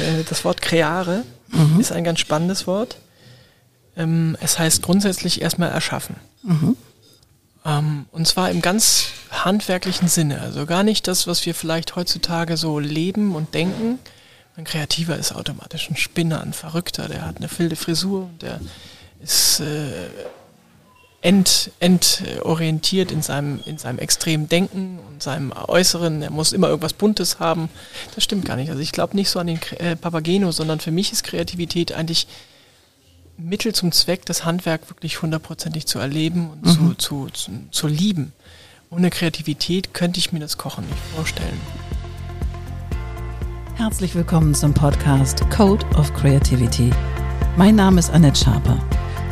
äh, das Wort kreare mhm. ist ein ganz spannendes Wort. Ähm, es heißt grundsätzlich erstmal erschaffen. Mhm. Ähm, und zwar im ganz handwerklichen Sinne. Also gar nicht das, was wir vielleicht heutzutage so leben und denken. Ein Kreativer ist automatisch ein Spinner, ein Verrückter, der hat eine wilde Frisur, der ist äh, ent, entorientiert in seinem, in seinem extremen Denken und seinem Äußeren. Er muss immer irgendwas Buntes haben. Das stimmt gar nicht. Also ich glaube nicht so an den äh, Papageno, sondern für mich ist Kreativität eigentlich Mittel zum Zweck, das Handwerk wirklich hundertprozentig zu erleben und mhm. zu, zu, zu, zu lieben. Ohne Kreativität könnte ich mir das Kochen nicht vorstellen. Herzlich willkommen zum Podcast Code of Creativity. Mein Name ist Annette Schaper.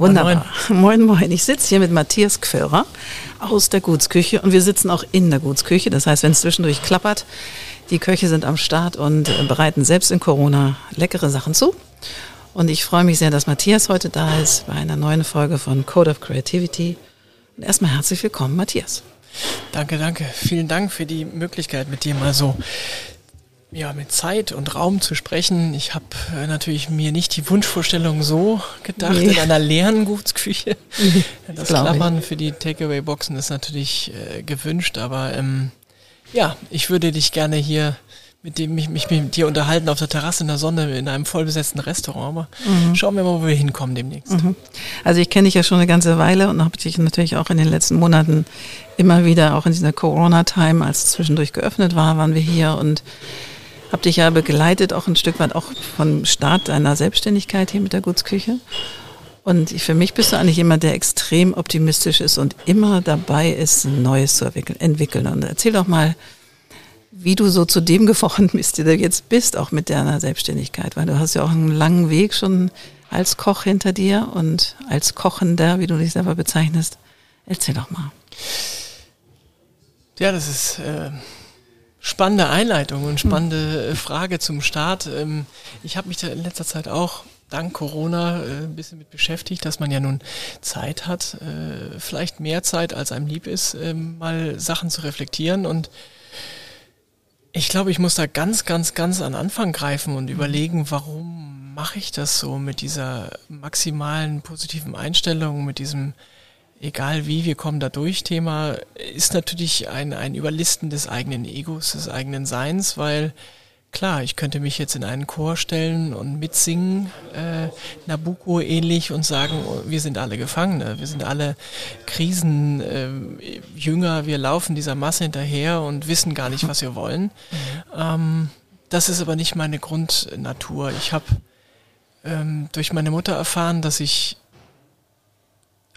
Wunderbar. Moin, moin. Ich sitze hier mit Matthias Gförer aus der Gutsküche und wir sitzen auch in der Gutsküche. Das heißt, wenn es zwischendurch klappert, die Köche sind am Start und äh, bereiten selbst in Corona leckere Sachen zu. Und ich freue mich sehr, dass Matthias heute da ist bei einer neuen Folge von Code of Creativity. Und erstmal herzlich willkommen, Matthias. Danke, danke. Vielen Dank für die Möglichkeit, mit dir mal so ja, mit Zeit und Raum zu sprechen. Ich habe äh, natürlich mir nicht die Wunschvorstellung so gedacht nee. in einer leeren Gutsküche. Nee, das Klappern ich. für die Takeaway-Boxen ist natürlich äh, gewünscht, aber ähm, ja, ich würde dich gerne hier mit dem mich, mich mit dir unterhalten auf der Terrasse in der Sonne in einem vollbesetzten Restaurant. Aber mhm. schauen wir mal, wo wir hinkommen demnächst. Mhm. Also ich kenne dich ja schon eine ganze Weile und habe dich natürlich auch in den letzten Monaten immer wieder, auch in dieser Corona-Time, als es zwischendurch geöffnet war, waren wir hier und habe dich ja begleitet, auch ein Stück weit auch vom Start deiner Selbstständigkeit hier mit der Gutsküche. Und für mich bist du eigentlich jemand, der extrem optimistisch ist und immer dabei ist, Neues zu entwickeln. Und erzähl doch mal, wie du so zu dem geworden bist, der du jetzt bist, auch mit deiner Selbstständigkeit, weil du hast ja auch einen langen Weg schon als Koch hinter dir und als Kochender, wie du dich selber bezeichnest. Erzähl doch mal. Ja, das ist äh, spannende Einleitung und spannende hm. Frage zum Start. Ähm, ich habe mich da in letzter Zeit auch dank Corona äh, ein bisschen mit beschäftigt, dass man ja nun Zeit hat, äh, vielleicht mehr Zeit als einem lieb ist, äh, mal Sachen zu reflektieren und ich glaube, ich muss da ganz, ganz, ganz an Anfang greifen und mhm. überlegen, warum mache ich das so mit dieser maximalen positiven Einstellung, mit diesem egal wie, wir kommen da durch Thema, ist natürlich ein, ein Überlisten des eigenen Egos, des eigenen Seins, weil Klar, ich könnte mich jetzt in einen Chor stellen und mitsingen, äh, Nabucco ähnlich und sagen, oh, wir sind alle Gefangene, wir sind alle Krisenjünger, äh, wir laufen dieser Masse hinterher und wissen gar nicht, was wir wollen. Ähm, das ist aber nicht meine Grundnatur. Ich habe ähm, durch meine Mutter erfahren, dass ich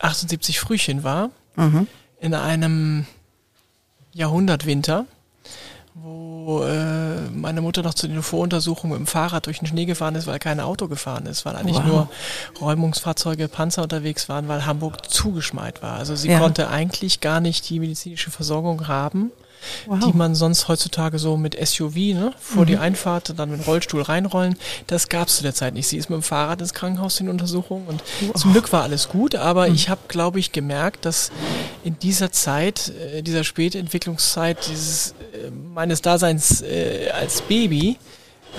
78 Frühchen war mhm. in einem Jahrhundertwinter wo äh, meine Mutter noch zu den Voruntersuchungen mit dem Fahrrad durch den Schnee gefahren ist, weil kein Auto gefahren ist, weil eigentlich wow. nur Räumungsfahrzeuge, Panzer unterwegs waren, weil Hamburg zugeschmeit war. Also sie ja. konnte eigentlich gar nicht die medizinische Versorgung haben wow. die man sonst heutzutage so mit SUV ne, vor mhm. die Einfahrt und dann mit Rollstuhl reinrollen. Das gab es zu der Zeit nicht. Sie ist mit dem Fahrrad ins Krankenhaus in Untersuchung und wow. zum Glück war alles gut, aber mhm. ich habe, glaube ich, gemerkt, dass in dieser Zeit, äh, dieser Spätentwicklungszeit dieses äh, meines Daseins äh, als Baby,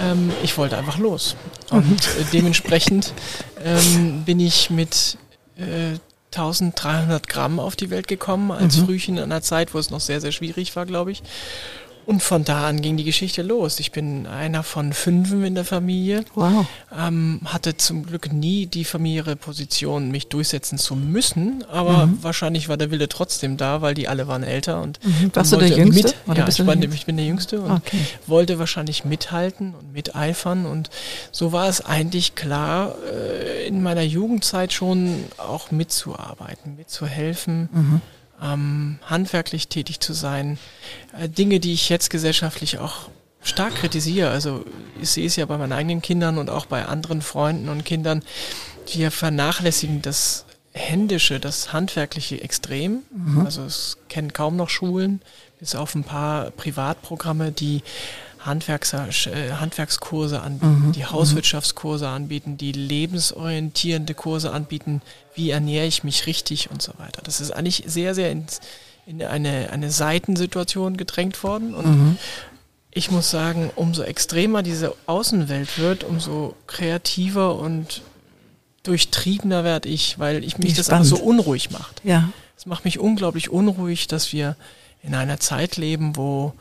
ähm, ich wollte einfach los. Und mhm. äh, dementsprechend ähm, bin ich mit äh, 1300 Gramm auf die Welt gekommen als mhm. Frühchen in einer Zeit, wo es noch sehr, sehr schwierig war, glaube ich. Und von da an ging die Geschichte los. Ich bin einer von fünfen in der Familie. Wow. Ähm, hatte zum Glück nie die familiäre Position, mich durchsetzen zu müssen, aber mhm. wahrscheinlich war der Wille trotzdem da, weil die alle waren älter und mhm. Warst du der Jüngste? Mit, ja, ich, war, ich bin der Jüngste und okay. wollte wahrscheinlich mithalten und miteifern und so war es eigentlich klar, äh, in meiner Jugendzeit schon auch mitzuarbeiten, mitzuhelfen. Mhm ähm, handwerklich tätig zu sein. Äh, Dinge, die ich jetzt gesellschaftlich auch stark kritisiere. Also ich sehe es ja bei meinen eigenen Kindern und auch bei anderen Freunden und Kindern, ja vernachlässigen das Händische, das Handwerkliche extrem. Mhm. Also es kennen kaum noch Schulen, bis auf ein paar Privatprogramme, die Handwerks, äh, Handwerkskurse anbieten, mhm. die Hauswirtschaftskurse anbieten, die lebensorientierende Kurse anbieten, wie ernähre ich mich richtig und so weiter. Das ist eigentlich sehr, sehr ins, in eine, eine Seitensituation gedrängt worden. Und mhm. ich muss sagen, umso extremer diese Außenwelt wird, umso kreativer und durchtriebener werde ich, weil ich mich das einfach so unruhig macht. Ja. Es macht mich unglaublich unruhig, dass wir in einer Zeit leben, wo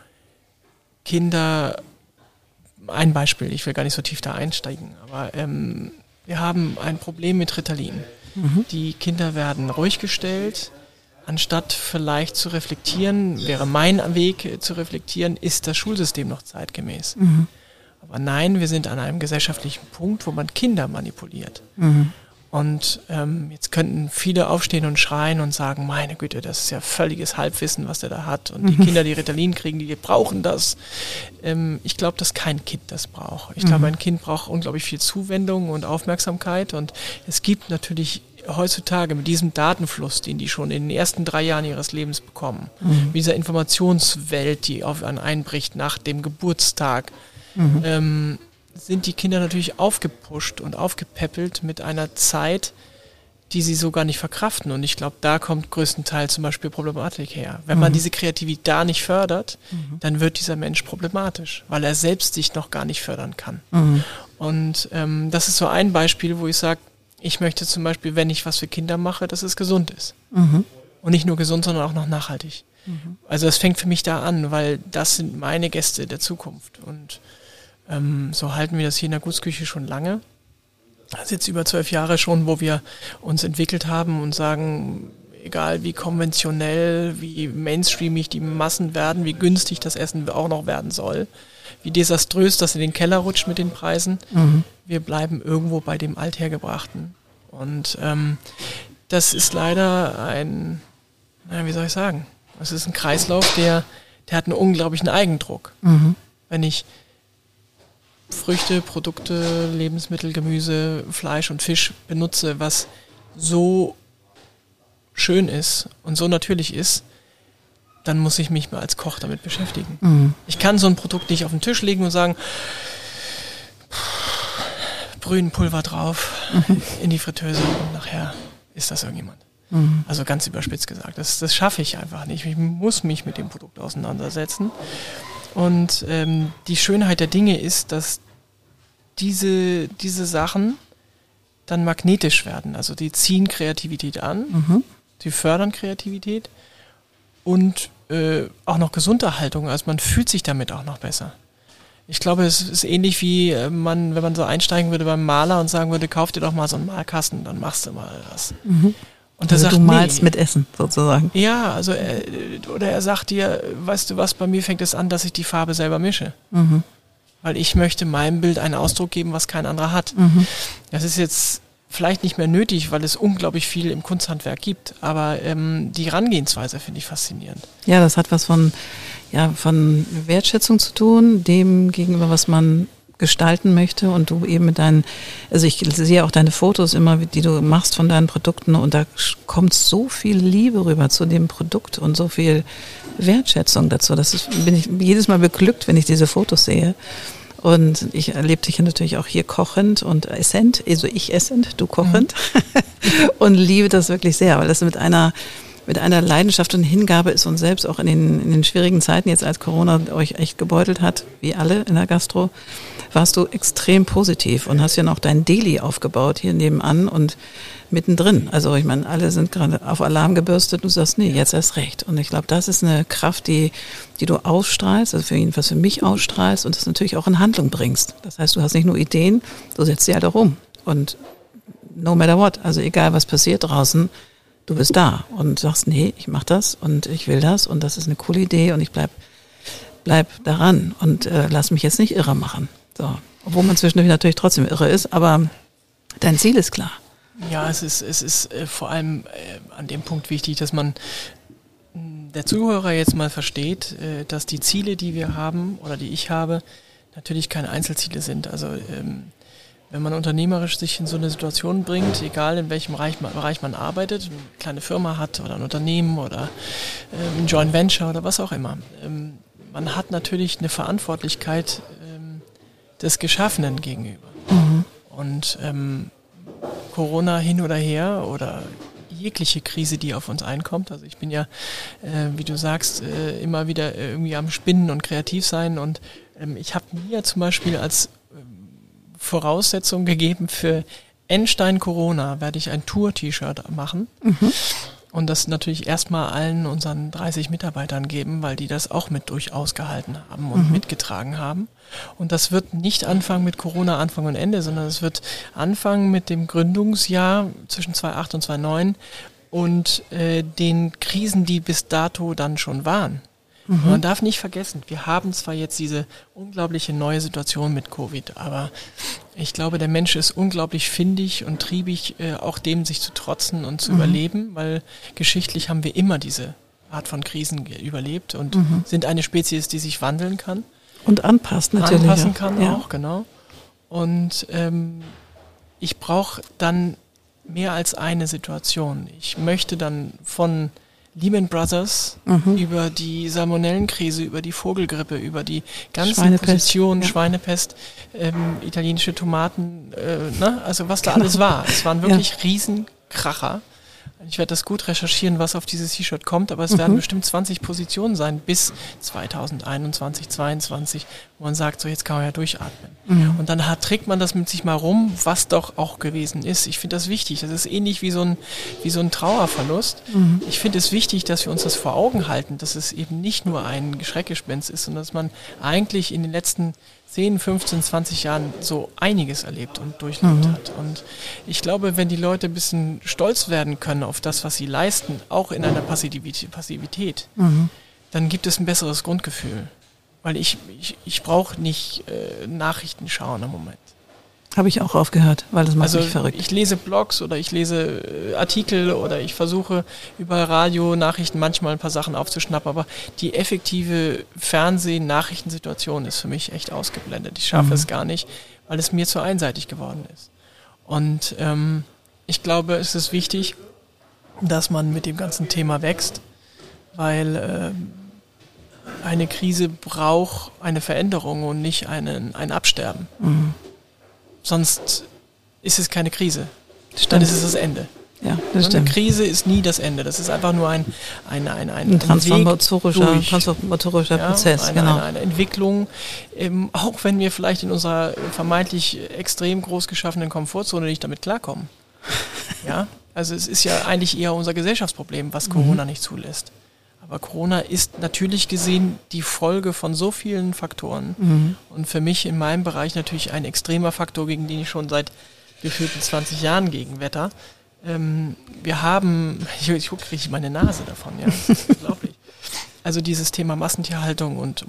Kinder, ein Beispiel, ich will gar nicht so tief da einsteigen, aber ähm, wir haben ein Problem mit Ritalin. Mhm. Die Kinder werden ruhig gestellt, anstatt vielleicht zu reflektieren, wäre mein Weg zu reflektieren, ist das Schulsystem noch zeitgemäß. Mhm. Aber nein, wir sind an einem gesellschaftlichen Punkt, wo man Kinder manipuliert. Mhm. Und ähm, jetzt könnten viele aufstehen und schreien und sagen, meine Güte, das ist ja völliges Halbwissen, was der da hat. Und die mhm. Kinder, die Ritalin kriegen, die brauchen das. Ähm, ich glaube, dass kein Kind das braucht. Ich mhm. glaube, ein Kind braucht unglaublich viel Zuwendung und Aufmerksamkeit. Und es gibt natürlich heutzutage mit diesem Datenfluss, den die schon in den ersten drei Jahren ihres Lebens bekommen, mhm. mit dieser Informationswelt, die auf einen einbricht nach dem Geburtstag, mhm. ähm, sind die Kinder natürlich aufgepusht und aufgepäppelt mit einer Zeit, die sie so gar nicht verkraften. Und ich glaube, da kommt größtenteils zum Beispiel Problematik her. Wenn mhm. man diese Kreativität da nicht fördert, mhm. dann wird dieser Mensch problematisch, weil er selbst sich noch gar nicht fördern kann. Mhm. Und ähm, das ist so ein Beispiel, wo ich sage, ich möchte zum Beispiel, wenn ich was für Kinder mache, dass es gesund ist. Mhm. Und nicht nur gesund, sondern auch noch nachhaltig. Mhm. Also es fängt für mich da an, weil das sind meine Gäste der Zukunft. Und ähm, so halten wir das hier in der Gutsküche schon lange. Das ist jetzt über zwölf Jahre schon, wo wir uns entwickelt haben und sagen, egal wie konventionell, wie mainstreamig die Massen werden, wie günstig das Essen auch noch werden soll, wie desaströs das in den Keller rutscht mit den Preisen. Mhm. Wir bleiben irgendwo bei dem Althergebrachten. Und ähm, das ist leider ein, naja, wie soll ich sagen, es ist ein Kreislauf, der, der hat einen unglaublichen Eigendruck. Mhm. Wenn ich Früchte, Produkte, Lebensmittel, Gemüse, Fleisch und Fisch benutze, was so schön ist und so natürlich ist, dann muss ich mich mal als Koch damit beschäftigen. Mhm. Ich kann so ein Produkt nicht auf den Tisch legen und sagen, Brühenpulver drauf, mhm. in die Fritteuse und nachher ist das irgendjemand. Mhm. Also ganz überspitzt gesagt. Das, das schaffe ich einfach nicht. Ich muss mich mit dem Produkt auseinandersetzen. Und ähm, die Schönheit der Dinge ist, dass diese, diese Sachen dann magnetisch werden. Also die ziehen Kreativität an, mhm. die fördern Kreativität und äh, auch noch Gesunderhaltung. Also man fühlt sich damit auch noch besser. Ich glaube, es ist ähnlich wie äh, man, wenn man so einsteigen würde beim Maler und sagen würde, kauf dir doch mal so einen Malkasten, dann machst du mal was. Mhm. Und also sagt, du malst nee. mit Essen sozusagen. Ja, also er, oder er sagt dir, weißt du was, bei mir fängt es an, dass ich die Farbe selber mische. Mhm. Weil ich möchte meinem Bild einen Ausdruck geben, was kein anderer hat. Mhm. Das ist jetzt vielleicht nicht mehr nötig, weil es unglaublich viel im Kunsthandwerk gibt. Aber ähm, die Herangehensweise finde ich faszinierend. Ja, das hat was von, ja, von Wertschätzung zu tun, dem gegenüber, was man gestalten möchte und du eben mit deinen, also ich sehe auch deine Fotos immer, die du machst von deinen Produkten und da kommt so viel Liebe rüber zu dem Produkt und so viel Wertschätzung dazu. Das ist, bin ich jedes Mal beglückt, wenn ich diese Fotos sehe. Und ich erlebe dich natürlich auch hier kochend und essent, also ich essend, du kochend. Mhm. und liebe das wirklich sehr, weil das mit einer mit einer Leidenschaft und Hingabe ist und selbst auch in den, in den schwierigen Zeiten, jetzt als Corona euch echt gebeutelt hat, wie alle in der Gastro, warst du extrem positiv und hast ja noch dein Deli aufgebaut hier nebenan und mittendrin. Also ich meine, alle sind gerade auf Alarm gebürstet. Du sagst, nee, jetzt erst recht. Und ich glaube, das ist eine Kraft, die, die du ausstrahlst, also für jedenfalls für mich ausstrahlst und das natürlich auch in Handlung bringst. Das heißt, du hast nicht nur Ideen, du setzt sie halt auch um. Und no matter what, also egal was passiert draußen, du bist da und sagst, nee, ich mach das und ich will das und das ist eine coole Idee und ich bleib, bleib daran und äh, lass mich jetzt nicht irre machen. So. Obwohl man zwischendurch natürlich trotzdem irre ist, aber dein Ziel ist klar. Ja, es ist, es ist äh, vor allem äh, an dem Punkt wichtig, dass man hm, der Zuhörer jetzt mal versteht, äh, dass die Ziele, die wir haben oder die ich habe, natürlich keine Einzelziele sind. Also ähm, wenn man unternehmerisch sich in so eine Situation bringt, egal in welchem Bereich man, Bereich man arbeitet, eine kleine Firma hat oder ein Unternehmen oder äh, ein Joint Venture oder was auch immer, ähm, man hat natürlich eine Verantwortlichkeit ähm, des Geschaffenen gegenüber. Mhm. Und ähm, Corona hin oder her oder jegliche Krise, die auf uns einkommt. Also ich bin ja, äh, wie du sagst, äh, immer wieder irgendwie am Spinnen und kreativ sein. Und ähm, ich habe mir zum Beispiel als Voraussetzung gegeben für Enstein Corona werde ich ein Tour-T-Shirt machen. Mhm. Und das natürlich erstmal allen unseren 30 Mitarbeitern geben, weil die das auch mit durchaus gehalten haben und mhm. mitgetragen haben. Und das wird nicht anfangen mit Corona Anfang und Ende, sondern es wird anfangen mit dem Gründungsjahr zwischen 2008 und 2009 und äh, den Krisen, die bis dato dann schon waren. Mhm. Man darf nicht vergessen, wir haben zwar jetzt diese unglaubliche neue Situation mit Covid, aber ich glaube, der Mensch ist unglaublich findig und triebig, äh, auch dem sich zu trotzen und zu mhm. überleben, weil geschichtlich haben wir immer diese Art von Krisen überlebt und mhm. sind eine Spezies, die sich wandeln kann. Und anpasst natürlich. Anpassen kann ja. auch, genau. Und ähm, ich brauche dann mehr als eine Situation. Ich möchte dann von Lehman Brothers, mhm. über die Salmonellenkrise, über die Vogelgrippe, über die ganzen Schweinepest, Positionen, ja. Schweinepest, ähm, italienische Tomaten, äh, ne? also was da genau. alles war. Es waren wirklich ja. Riesenkracher. Ich werde das gut recherchieren, was auf dieses T-Shirt kommt, aber es mhm. werden bestimmt 20 Positionen sein bis 2021, 2022, wo man sagt, so jetzt kann man ja durchatmen. Mhm. Und dann hat, trägt man das mit sich mal rum, was doch auch gewesen ist. Ich finde das wichtig. Das ist ähnlich wie so ein, wie so ein Trauerverlust. Mhm. Ich finde es wichtig, dass wir uns das vor Augen halten, dass es eben nicht nur ein Schreckgespenst ist, sondern dass man eigentlich in den letzten 10, 15, 20 Jahren so einiges erlebt und durchlebt mhm. hat. Und ich glaube, wenn die Leute ein bisschen stolz werden können auf das, was sie leisten, auch in einer Passivität, mhm. dann gibt es ein besseres Grundgefühl. Weil ich, ich, ich brauche nicht äh, Nachrichten schauen im Moment. Habe ich auch aufgehört, weil das macht also mich verrückt. Ich lese Blogs oder ich lese äh, Artikel oder ich versuche über Radio, Nachrichten manchmal ein paar Sachen aufzuschnappen, aber die effektive Fernsehen-Nachrichtensituation ist für mich echt ausgeblendet. Ich schaffe mhm. es gar nicht, weil es mir zu einseitig geworden ist. Und ähm, ich glaube, es ist wichtig, dass man mit dem ganzen Thema wächst, weil äh, eine Krise braucht eine Veränderung und nicht einen, ein Absterben. Mhm. Sonst ist es keine Krise. Stimmt. Dann ist es das Ende. Ja, das Eine Krise ist nie das Ende. Das ist einfach nur ein, ein, ein, ein, ein transformatorischer, transformatorischer ja, Prozess. Eine, genau. eine, eine Entwicklung, ähm, auch wenn wir vielleicht in unserer vermeintlich extrem groß geschaffenen Komfortzone nicht damit klarkommen. ja, also es ist ja eigentlich eher unser Gesellschaftsproblem, was Corona mhm. nicht zulässt. Aber Corona ist natürlich gesehen die Folge von so vielen Faktoren. Mhm. Und für mich in meinem Bereich natürlich ein extremer Faktor, gegen den ich schon seit gefühlten 20 Jahren gegen Wetter. Ähm, wir haben, ich, ich kriege richtig meine Nase davon, ja. Unglaublich. Also dieses Thema Massentierhaltung und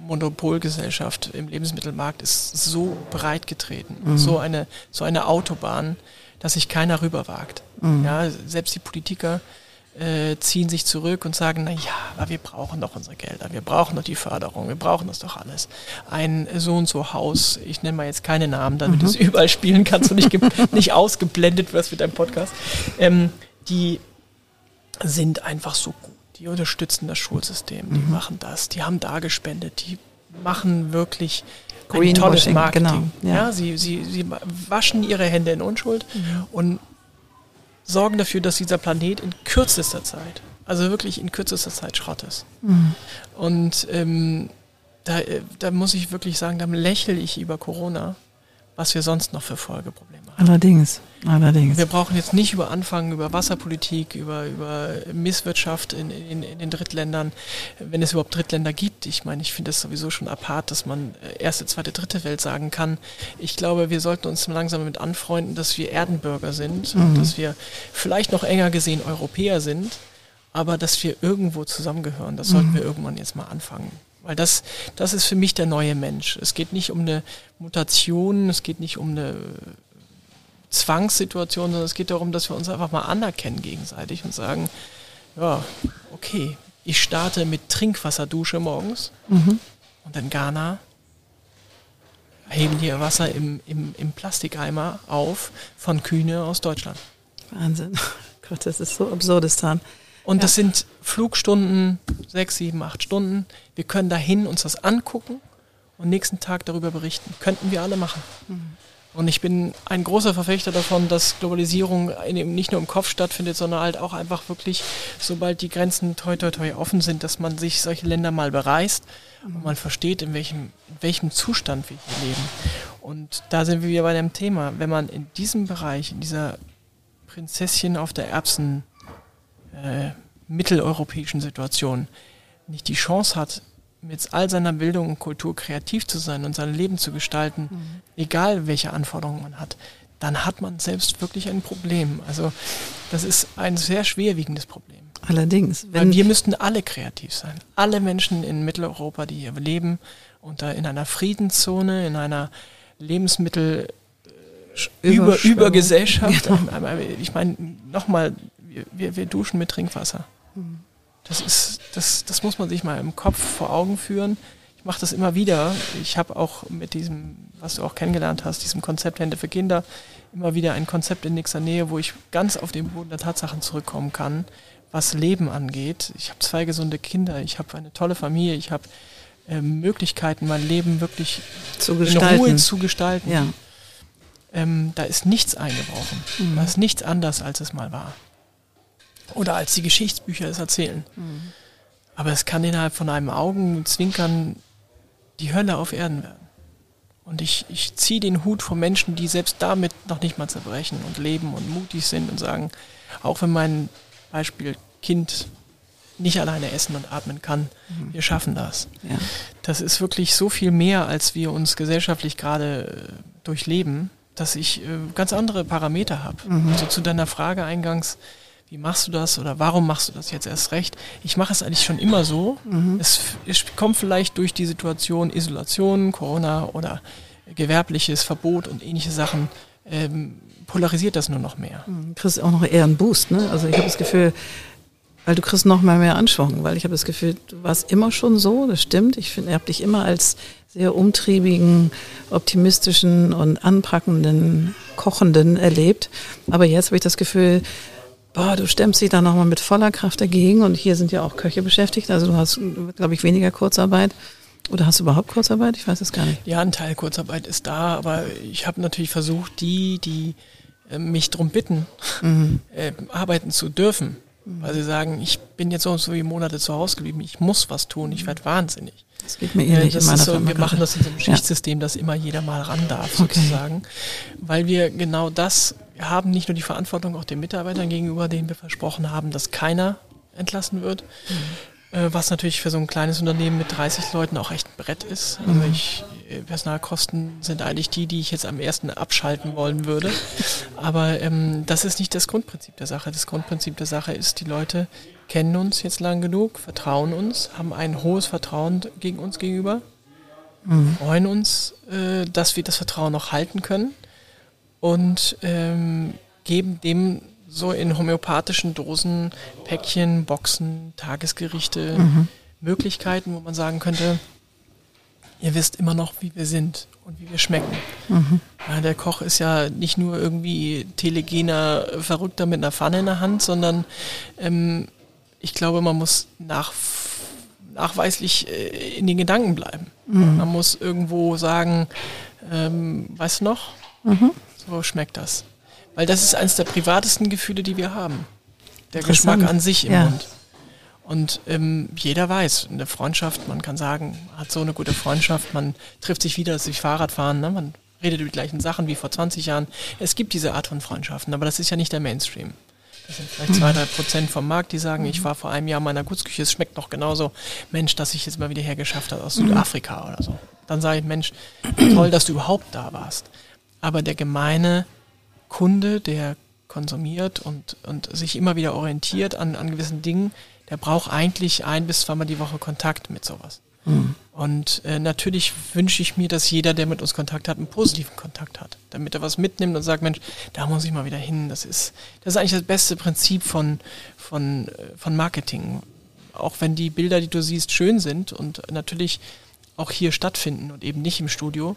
Monopolgesellschaft im Lebensmittelmarkt ist so breit getreten, mhm. so eine so eine Autobahn, dass sich keiner rüber wagt. Mhm. Ja, selbst die Politiker äh, ziehen sich zurück und sagen, na ja, aber wir brauchen doch unsere Gelder, wir brauchen doch die Förderung, wir brauchen das doch alles. Ein so und so Haus, ich nenne mal jetzt keine Namen, damit mhm. du es überall spielen kannst und nicht, nicht ausgeblendet wirst mit deinem Podcast, ähm, die sind einfach so gut. Die unterstützen das Schulsystem, die mhm. machen das, die haben da gespendet, die machen wirklich ein tolles Marketing. Genau, ja. ja. sie, sie, sie waschen ihre Hände in Unschuld mhm. und sorgen dafür, dass dieser Planet in kürzester Zeit, also wirklich in kürzester Zeit Schrott ist. Mhm. Und ähm, da, äh, da muss ich wirklich sagen, da lächle ich über Corona, was wir sonst noch für Folgeprobleme haben. Allerdings, allerdings. Wir brauchen jetzt nicht über anfangen, über Wasserpolitik, über, über Misswirtschaft in, in, in den Drittländern, wenn es überhaupt Drittländer gibt. Ich meine, ich finde es sowieso schon apart, dass man äh, erste, zweite, dritte Welt sagen kann. Ich glaube, wir sollten uns langsam damit anfreunden, dass wir Erdenbürger sind mhm. und dass wir vielleicht noch enger gesehen Europäer sind, aber dass wir irgendwo zusammengehören. Das sollten mhm. wir irgendwann jetzt mal anfangen. Weil das, das ist für mich der neue Mensch. Es geht nicht um eine Mutation, es geht nicht um eine Zwangssituation, sondern es geht darum, dass wir uns einfach mal anerkennen gegenseitig und sagen, ja, okay, ich starte mit Trinkwasserdusche morgens mhm. und in Ghana heben die ihr Wasser im, im, im Plastikeimer auf von Kühne aus Deutschland. Wahnsinn. Gott, das ist so Absurdistan. Und ja. das sind Flugstunden, sechs, sieben, acht Stunden. Wir können dahin uns das angucken und nächsten Tag darüber berichten. Könnten wir alle machen. Mhm. Und ich bin ein großer Verfechter davon, dass Globalisierung nicht nur im Kopf stattfindet, sondern halt auch einfach wirklich, sobald die Grenzen toi toi toi offen sind, dass man sich solche Länder mal bereist mhm. und man versteht, in welchem, in welchem Zustand wir hier leben. Und da sind wir wieder bei dem Thema. Wenn man in diesem Bereich, in dieser Prinzesschen auf der Erbsen äh, mitteleuropäischen Situation nicht die Chance hat, mit all seiner Bildung und Kultur kreativ zu sein und sein Leben zu gestalten, mhm. egal welche Anforderungen man hat, dann hat man selbst wirklich ein Problem. Also das ist ein sehr schwerwiegendes Problem. Allerdings. Weil wir müssten alle kreativ sein. Alle Menschen in Mitteleuropa, die hier leben, unter in einer Friedenszone, in einer Lebensmittel äh, über, über Gesellschaft. Genau. Ich meine, nochmal, wir, wir duschen mit Trinkwasser. Mhm. Das ist, das, das muss man sich mal im Kopf vor Augen führen. Ich mache das immer wieder. Ich habe auch mit diesem, was du auch kennengelernt hast, diesem Konzept Hände für Kinder, immer wieder ein Konzept in nächster Nähe, wo ich ganz auf den Boden der Tatsachen zurückkommen kann, was Leben angeht. Ich habe zwei gesunde Kinder, ich habe eine tolle Familie, ich habe äh, Möglichkeiten, mein Leben wirklich zu in Ruhe zu gestalten. Ja. Ähm, da ist nichts eingebrochen. Mhm. Da ist nichts anders, als es mal war. Oder als die Geschichtsbücher es erzählen. Mhm. Aber es kann innerhalb von einem Augenzwinkern die Hölle auf Erden werden. Und ich, ich ziehe den Hut vor Menschen, die selbst damit noch nicht mal zerbrechen und leben und mutig sind und sagen, auch wenn mein Beispiel Kind nicht alleine essen und atmen kann, mhm. wir schaffen das. Ja. Das ist wirklich so viel mehr, als wir uns gesellschaftlich gerade äh, durchleben, dass ich äh, ganz andere Parameter habe. Mhm. Also zu deiner Frage eingangs, wie machst du das oder warum machst du das jetzt erst recht? Ich mache es eigentlich schon immer so. Mhm. Es, es, kommt vielleicht durch die Situation Isolation, Corona oder gewerbliches Verbot und ähnliche Sachen, ähm, polarisiert das nur noch mehr. Mhm. Du kriegst auch noch eher einen Boost, ne? Also ich habe das Gefühl, weil du kriegst noch mal mehr Anschwung, weil ich habe das Gefühl, du warst immer schon so, das stimmt. Ich finde, ihr habt dich immer als sehr umtriebigen, optimistischen und anpackenden, kochenden erlebt. Aber jetzt habe ich das Gefühl, boah, du stemmst dich da nochmal mit voller Kraft dagegen und hier sind ja auch Köche beschäftigt, also du hast, glaube ich, weniger Kurzarbeit. Oder hast du überhaupt Kurzarbeit? Ich weiß es gar nicht. Ja, ein Teil Kurzarbeit ist da, aber ich habe natürlich versucht, die, die äh, mich darum bitten, mhm. äh, arbeiten zu dürfen, mhm. weil sie sagen, ich bin jetzt so und so wie Monate zu Hause geblieben, ich muss was tun, ich werde wahnsinnig. Das geht mir ähnlich äh, meiner so, Wir machen das in so einem Schichtsystem, ja. dass immer jeder mal ran darf, okay. sozusagen, weil wir genau das haben nicht nur die Verantwortung auch den Mitarbeitern gegenüber, denen wir versprochen haben, dass keiner entlassen wird. Mhm. Äh, was natürlich für so ein kleines Unternehmen mit 30 Leuten auch echt ein Brett ist. Also mhm. ich, äh, Personalkosten sind eigentlich die, die ich jetzt am ersten abschalten wollen würde. Aber ähm, das ist nicht das Grundprinzip der Sache. Das Grundprinzip der Sache ist, die Leute kennen uns jetzt lang genug, vertrauen uns, haben ein hohes Vertrauen gegen uns gegenüber, mhm. freuen uns, äh, dass wir das Vertrauen noch halten können und ähm, geben dem so in homöopathischen Dosen, Päckchen, Boxen, Tagesgerichte, mhm. Möglichkeiten, wo man sagen könnte, ihr wisst immer noch, wie wir sind und wie wir schmecken. Mhm. Ja, der Koch ist ja nicht nur irgendwie telegener Verrückter mit einer Pfanne in der Hand, sondern ähm, ich glaube, man muss nach, nachweislich äh, in den Gedanken bleiben. Mhm. Man muss irgendwo sagen, ähm, weißt du noch? Mhm. So schmeckt das. Weil das ist eines der privatesten Gefühle, die wir haben. Der Geschmack an sich im ja. Mund. Und ähm, jeder weiß, eine Freundschaft, man kann sagen, hat so eine gute Freundschaft, man trifft sich wieder, sich Fahrrad fahren, ne? man redet über die gleichen Sachen wie vor 20 Jahren. Es gibt diese Art von Freundschaften, aber das ist ja nicht der Mainstream. Das sind vielleicht zwei, drei Prozent vom Markt, die sagen, ich war vor einem Jahr in meiner Gutsküche, es schmeckt noch genauso. Mensch, dass ich jetzt mal wieder hergeschafft habe aus Südafrika oder so. Dann sage ich, Mensch, toll, dass du überhaupt da warst. Aber der gemeine Kunde, der konsumiert und, und sich immer wieder orientiert an, an gewissen Dingen, der braucht eigentlich ein bis zweimal die Woche Kontakt mit sowas. Mhm. Und äh, natürlich wünsche ich mir, dass jeder, der mit uns Kontakt hat, einen positiven Kontakt hat, damit er was mitnimmt und sagt, Mensch, da muss ich mal wieder hin. Das ist, das ist eigentlich das beste Prinzip von, von, äh, von Marketing. Auch wenn die Bilder, die du siehst, schön sind und natürlich auch hier stattfinden und eben nicht im Studio,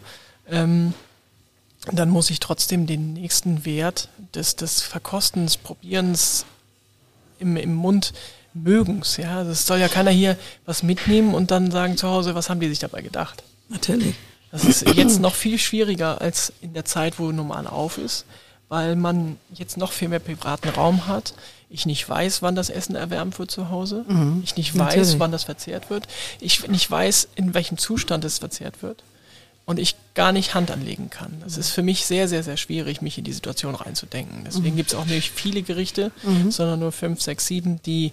ähm, dann muss ich trotzdem den nächsten Wert des, des Verkostens, Probierens im, im Mund mögens. Ja, das soll ja keiner hier was mitnehmen und dann sagen zu Hause, was haben die sich dabei gedacht? Natürlich. Das ist jetzt noch viel schwieriger als in der Zeit, wo normal auf ist, weil man jetzt noch viel mehr privaten Raum hat. Ich nicht weiß, wann das Essen erwärmt wird zu Hause. Mhm. Ich nicht weiß, Natürlich. wann das verzehrt wird. Ich nicht weiß, in welchem Zustand es verzehrt wird. Und ich gar nicht Hand anlegen kann. Das ist für mich sehr, sehr, sehr schwierig, mich in die Situation reinzudenken. Deswegen mhm. gibt es auch nicht viele Gerichte, mhm. sondern nur fünf, sechs, sieben, die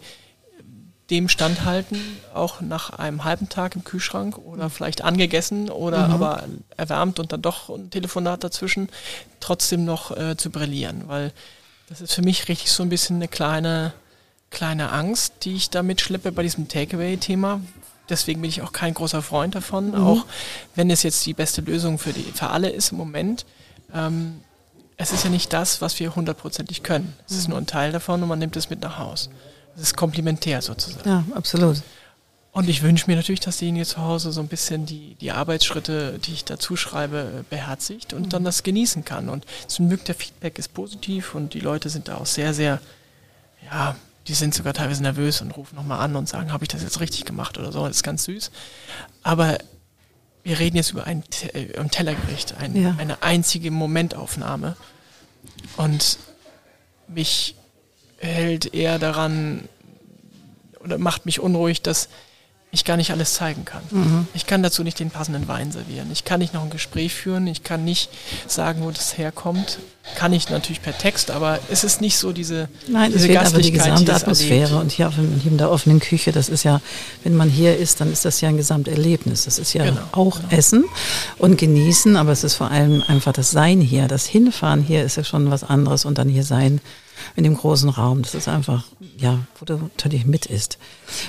dem standhalten, auch nach einem halben Tag im Kühlschrank oder mhm. vielleicht angegessen oder mhm. aber erwärmt und dann doch ein Telefonat dazwischen, trotzdem noch äh, zu brillieren, weil das ist für mich richtig so ein bisschen eine kleine, kleine Angst, die ich da mitschleppe bei diesem Takeaway-Thema. Deswegen bin ich auch kein großer Freund davon, mhm. auch wenn es jetzt die beste Lösung für, die, für alle ist im Moment. Ähm, es ist ja nicht das, was wir hundertprozentig können. Es ist mhm. nur ein Teil davon und man nimmt es mit nach Hause. Das ist komplementär sozusagen. Ja, absolut. Und ich wünsche mir natürlich, dass derjenige zu Hause so ein bisschen die, die Arbeitsschritte, die ich dazu schreibe, beherzigt und mhm. dann das genießen kann. Und zum Glück der Feedback ist positiv und die Leute sind da auch sehr, sehr, ja, die sind sogar teilweise nervös und rufen nochmal an und sagen, habe ich das jetzt richtig gemacht oder so. Das ist ganz süß. Aber wir reden jetzt über ein, äh, ein Tellergericht, ein, ja. eine einzige Momentaufnahme. Und mich hält eher daran oder macht mich unruhig, dass ich gar nicht alles zeigen kann. Mhm. Ich kann dazu nicht den passenden Wein servieren. Ich kann nicht noch ein Gespräch führen. Ich kann nicht sagen, wo das herkommt. Kann ich natürlich per Text, aber es ist nicht so diese Nein, diese es fehlt aber die gesamte Atmosphäre und hier, auf, hier in der offenen Küche, das ist ja, wenn man hier ist, dann ist das ja ein Gesamterlebnis. Das ist ja genau, auch genau. Essen und Genießen, aber es ist vor allem einfach das Sein hier. Das Hinfahren hier ist ja schon was anderes und dann hier sein in dem großen Raum. Das ist einfach, ja, wo du natürlich mit ist.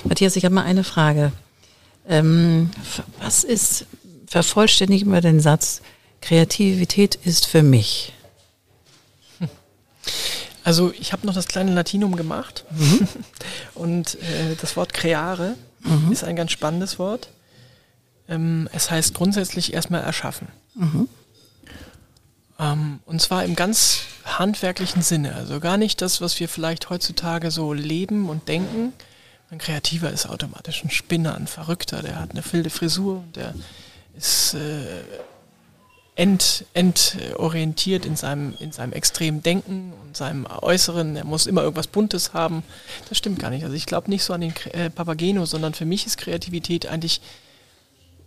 Matthias, ich habe mal eine Frage. Ähm, was ist, vervollständigen wir den Satz, Kreativität ist für mich? Also ich habe noch das kleine Latinum gemacht mhm. und äh, das Wort creare mhm. ist ein ganz spannendes Wort. Ähm, es heißt grundsätzlich erstmal erschaffen. Mhm. Ähm, und zwar im ganz handwerklichen Sinne. Also gar nicht das, was wir vielleicht heutzutage so leben und denken. Ein Kreativer ist automatisch ein Spinner, ein Verrückter, der hat eine wilde Frisur, der ist äh, ent, entorientiert in seinem, in seinem extremen Denken und seinem Äußeren. Er muss immer irgendwas Buntes haben. Das stimmt gar nicht. Also ich glaube nicht so an den äh, Papageno, sondern für mich ist Kreativität eigentlich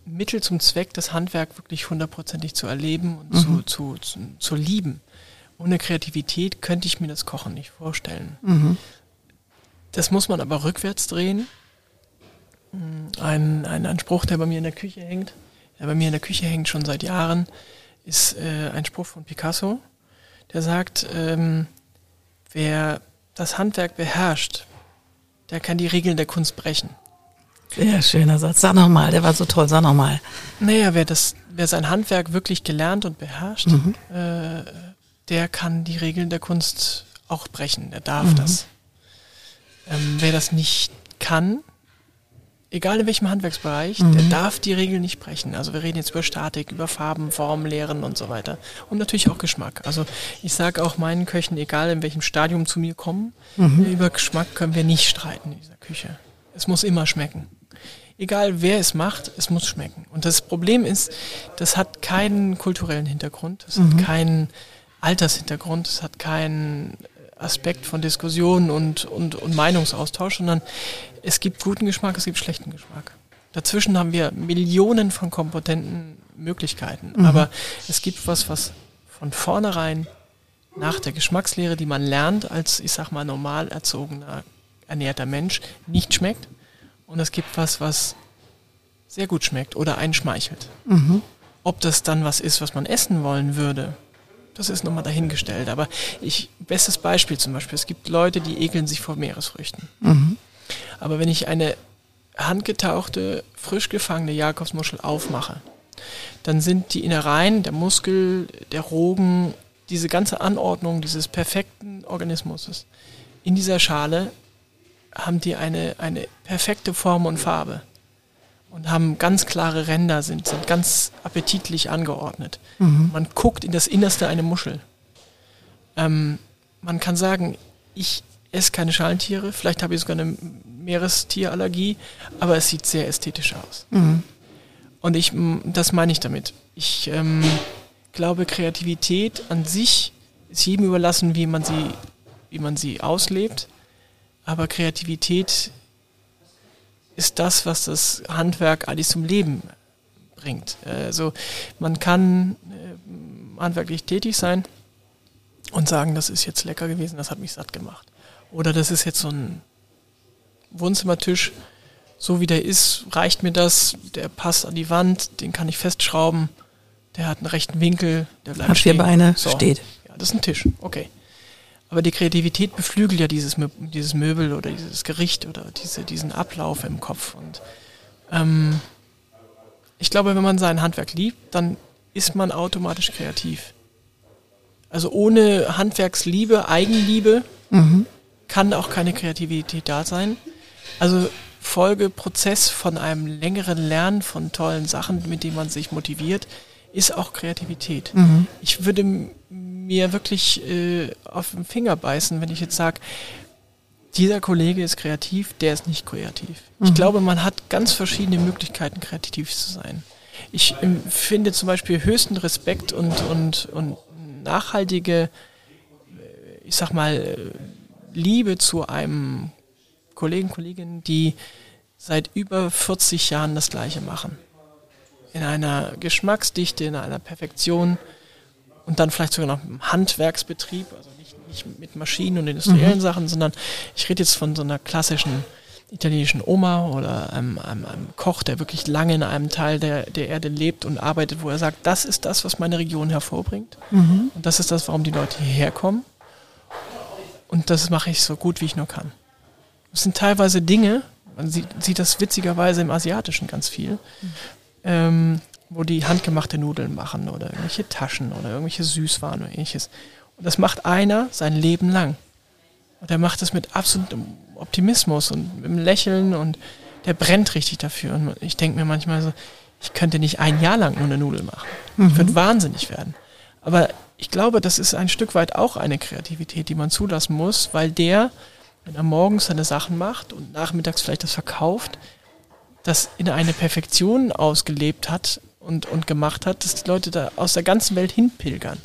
Mittel zum Zweck, das Handwerk wirklich hundertprozentig zu erleben und mhm. zu, zu, zu, zu, lieben. Ohne Kreativität könnte ich mir das Kochen nicht vorstellen. Mhm. Das muss man aber rückwärts drehen. Ein, ein Anspruch, der bei mir in der Küche hängt, der bei mir in der Küche hängt schon seit Jahren, ist äh, ein Spruch von Picasso, der sagt, ähm, wer das Handwerk beherrscht, der kann die Regeln der Kunst brechen. Sehr schöner Satz. Sag nochmal, der war so toll, sag nochmal. Naja, wer, das, wer sein Handwerk wirklich gelernt und beherrscht, mhm. äh, der kann die Regeln der Kunst auch brechen, der darf mhm. das. Ähm, wer das nicht kann, egal in welchem Handwerksbereich, mhm. der darf die Regeln nicht brechen. Also wir reden jetzt über Statik, über Farben, Formen, Lehren und so weiter. Und natürlich auch Geschmack. Also ich sage auch meinen Köchen, egal in welchem Stadium zu mir kommen, mhm. über Geschmack können wir nicht streiten in dieser Küche. Es muss immer schmecken. Egal wer es macht, es muss schmecken. Und das Problem ist, das hat keinen kulturellen Hintergrund, es mhm. hat keinen Altershintergrund, es hat keinen Aspekt von Diskussion und, und, und Meinungsaustausch, sondern es gibt guten Geschmack, es gibt schlechten Geschmack. Dazwischen haben wir Millionen von kompetenten Möglichkeiten. Mhm. Aber es gibt was, was von vornherein nach der Geschmackslehre, die man lernt als, ich sag mal, normal erzogener ernährter Mensch nicht schmeckt. Und es gibt was, was sehr gut schmeckt oder einen schmeichelt. Mhm. Ob das dann was ist, was man essen wollen würde, das ist nochmal dahingestellt. Aber ich, bestes Beispiel zum Beispiel, es gibt Leute, die ekeln sich vor Meeresfrüchten. Mhm. Aber wenn ich eine handgetauchte, frisch gefangene Jakobsmuschel aufmache, dann sind die Innereien, der Muskel, der Rogen, diese ganze Anordnung dieses perfekten Organismus in dieser Schale haben die eine, eine perfekte Form und Farbe. Und haben ganz klare Ränder, sind, sind ganz appetitlich angeordnet. Mhm. Man guckt in das Innerste einer Muschel. Ähm, man kann sagen, ich esse keine Schalentiere, vielleicht habe ich sogar eine Meerestierallergie, aber es sieht sehr ästhetisch aus. Mhm. Und ich, das meine ich damit. Ich ähm, glaube, Kreativität an sich ist jedem überlassen, wie man sie, wie man sie auslebt. Aber Kreativität ist das, was das Handwerk eigentlich zum Leben bringt. Also man kann äh, handwerklich tätig sein und sagen, das ist jetzt lecker gewesen, das hat mich satt gemacht. Oder das ist jetzt so ein Wohnzimmertisch, so wie der ist, reicht mir das, der passt an die Wand, den kann ich festschrauben, der hat einen rechten Winkel, der bleibt Hat vier Beine, so. steht. Ja, das ist ein Tisch, okay. Aber die Kreativität beflügelt ja dieses, dieses Möbel oder dieses Gericht oder diese, diesen Ablauf im Kopf. Und ähm, ich glaube, wenn man sein Handwerk liebt, dann ist man automatisch kreativ. Also ohne Handwerksliebe, Eigenliebe mhm. kann auch keine Kreativität da sein. Also Folgeprozess von einem längeren Lernen von tollen Sachen, mit denen man sich motiviert, ist auch Kreativität. Mhm. Ich würde mir wirklich äh, auf den Finger beißen, wenn ich jetzt sage, dieser Kollege ist kreativ, der ist nicht kreativ. Mhm. Ich glaube, man hat ganz verschiedene Möglichkeiten, kreativ zu sein. Ich finde zum Beispiel höchsten Respekt und, und, und nachhaltige, äh, ich sag mal, äh, Liebe zu einem Kollegen, Kollegin, die seit über 40 Jahren das Gleiche machen in einer Geschmacksdichte, in einer Perfektion und dann vielleicht sogar noch im Handwerksbetrieb, also nicht, nicht mit Maschinen und industriellen mhm. Sachen, sondern ich rede jetzt von so einer klassischen italienischen Oma oder einem, einem, einem, Koch, der wirklich lange in einem Teil der, der Erde lebt und arbeitet, wo er sagt, das ist das, was meine Region hervorbringt. Mhm. Und das ist das, warum die Leute hierher kommen. Und das mache ich so gut, wie ich nur kann. Das sind teilweise Dinge, man sieht, sieht das witzigerweise im Asiatischen ganz viel, mhm ähm, wo die handgemachte Nudeln machen oder irgendwelche Taschen oder irgendwelche Süßwaren oder ähnliches. Und das macht einer sein Leben lang. Und er macht es mit absolutem Optimismus und mit einem Lächeln und der brennt richtig dafür. Und ich denke mir manchmal so, ich könnte nicht ein Jahr lang nur eine Nudel machen. Mhm. Ich würde wahnsinnig werden. Aber ich glaube, das ist ein Stück weit auch eine Kreativität, die man zulassen muss, weil der, wenn er morgens seine Sachen macht und nachmittags vielleicht das verkauft, das in eine Perfektion ausgelebt hat und, und gemacht hat, dass die Leute da aus der ganzen Welt hinpilgern.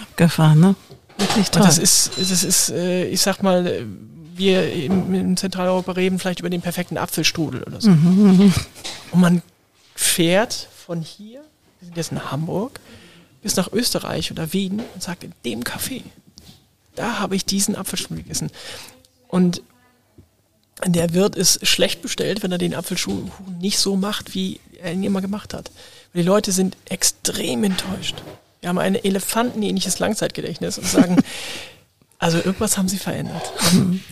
Abgefahren, ne? Wirklich toll. Und das ist, das ist, äh, ich sag mal, wir im Zentraleuropa reden vielleicht über den perfekten Apfelstrudel oder so. Mhm, mhm. und man fährt von hier, wir sind jetzt in Hamburg, bis nach Österreich oder Wien und sagt, in dem Café, da habe ich diesen Apfelstrudel gegessen. Und der Wirt ist schlecht bestellt, wenn er den Apfelschuh nicht so macht, wie er ihn immer gemacht hat. Die Leute sind extrem enttäuscht. Wir haben ein elefantenähnliches Langzeitgedächtnis und sagen, Also irgendwas haben sie verändert.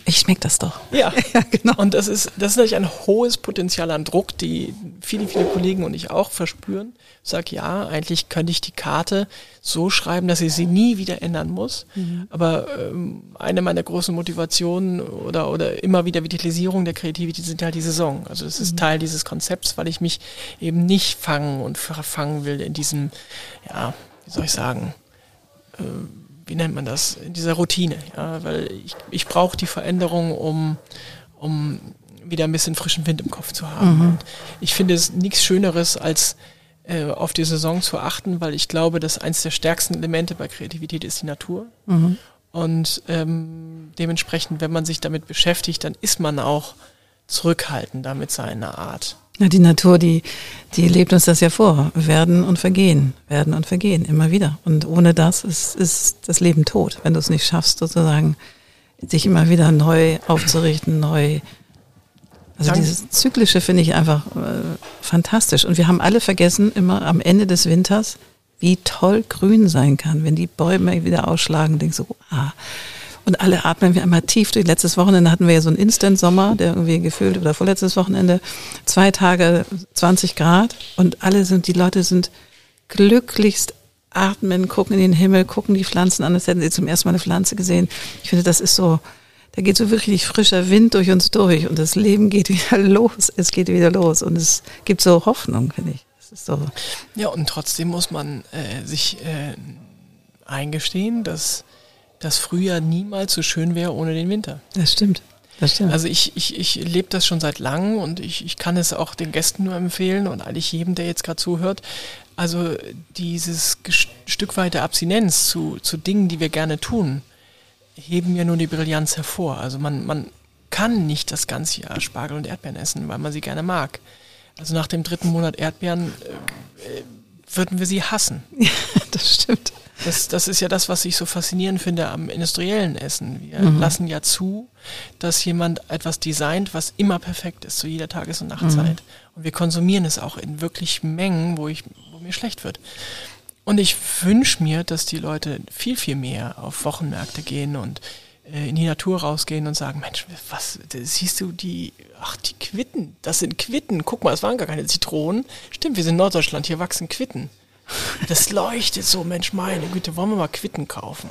Ich schmecke das doch. Ja, ja, genau. Und das ist, das ist natürlich ein hohes Potenzial an Druck, die viele, viele Kollegen und ich auch verspüren. Ich sage, ja, eigentlich könnte ich die Karte so schreiben, dass ich sie nie wieder ändern muss. Mhm. Aber ähm, eine meiner großen Motivationen oder, oder immer wieder Vitalisierung der Kreativität sind halt die Saison. Also es ist mhm. Teil dieses Konzepts, weil ich mich eben nicht fangen und verfangen will in diesem, ja, wie soll ich sagen, äh, wie nennt man das, in dieser Routine. Ja, weil ich, ich brauche die Veränderung, um, um wieder ein bisschen frischen Wind im Kopf zu haben. Mhm. ich finde es nichts Schöneres, als äh, auf die Saison zu achten, weil ich glaube, dass eins der stärksten Elemente bei Kreativität ist die Natur. Mhm. Und ähm, dementsprechend, wenn man sich damit beschäftigt, dann ist man auch zurückhaltender mit seiner Art. Ja, die Natur, die, die lebt uns das ja vor. Werden und vergehen, werden und vergehen, immer wieder. Und ohne das ist, ist das Leben tot, wenn du es nicht schaffst, sozusagen, sich immer wieder neu aufzurichten, neu. Also Danke. dieses Zyklische finde ich einfach äh, fantastisch. Und wir haben alle vergessen, immer am Ende des Winters, wie toll grün sein kann, wenn die Bäume wieder ausschlagen, denkst du, ah, und alle atmen wir einmal tief durch. Letztes Wochenende hatten wir ja so einen Instant-Sommer, der irgendwie gefühlt, oder vorletztes Wochenende, zwei Tage 20 Grad und alle sind, die Leute sind glücklichst atmen, gucken in den Himmel, gucken die Pflanzen an, als hätten sie zum ersten Mal eine Pflanze gesehen. Ich finde, das ist so, da geht so wirklich frischer Wind durch uns durch und das Leben geht wieder los. Es geht wieder los und es gibt so Hoffnung, finde ich. So. Ja, und trotzdem muss man äh, sich äh, eingestehen, dass das Frühjahr niemals so schön wäre ohne den Winter. Das stimmt. Das stimmt. Also ich, ich, ich lebe das schon seit langem und ich, ich kann es auch den Gästen nur empfehlen und eigentlich jedem, der jetzt gerade zuhört. Also dieses Stück weit der Abstinenz zu, zu Dingen, die wir gerne tun, heben ja nur die Brillanz hervor. Also man, man kann nicht das ganze Jahr Spargel und Erdbeeren essen, weil man sie gerne mag. Also nach dem dritten Monat Erdbeeren äh, würden wir sie hassen. Ja, das stimmt. Das, das ist ja das, was ich so faszinierend finde am industriellen Essen. Wir mhm. lassen ja zu, dass jemand etwas designt, was immer perfekt ist, zu jeder Tages- und Nachtzeit. Mhm. Und wir konsumieren es auch in wirklich Mengen, wo, ich, wo mir schlecht wird. Und ich wünsche mir, dass die Leute viel, viel mehr auf Wochenmärkte gehen und äh, in die Natur rausgehen und sagen, Mensch, was, siehst du die, ach, die Quitten, das sind Quitten, guck mal, es waren gar keine Zitronen. Stimmt, wir sind in Norddeutschland, hier wachsen Quitten. Das leuchtet so, Mensch, meine Güte, wollen wir mal Quitten kaufen?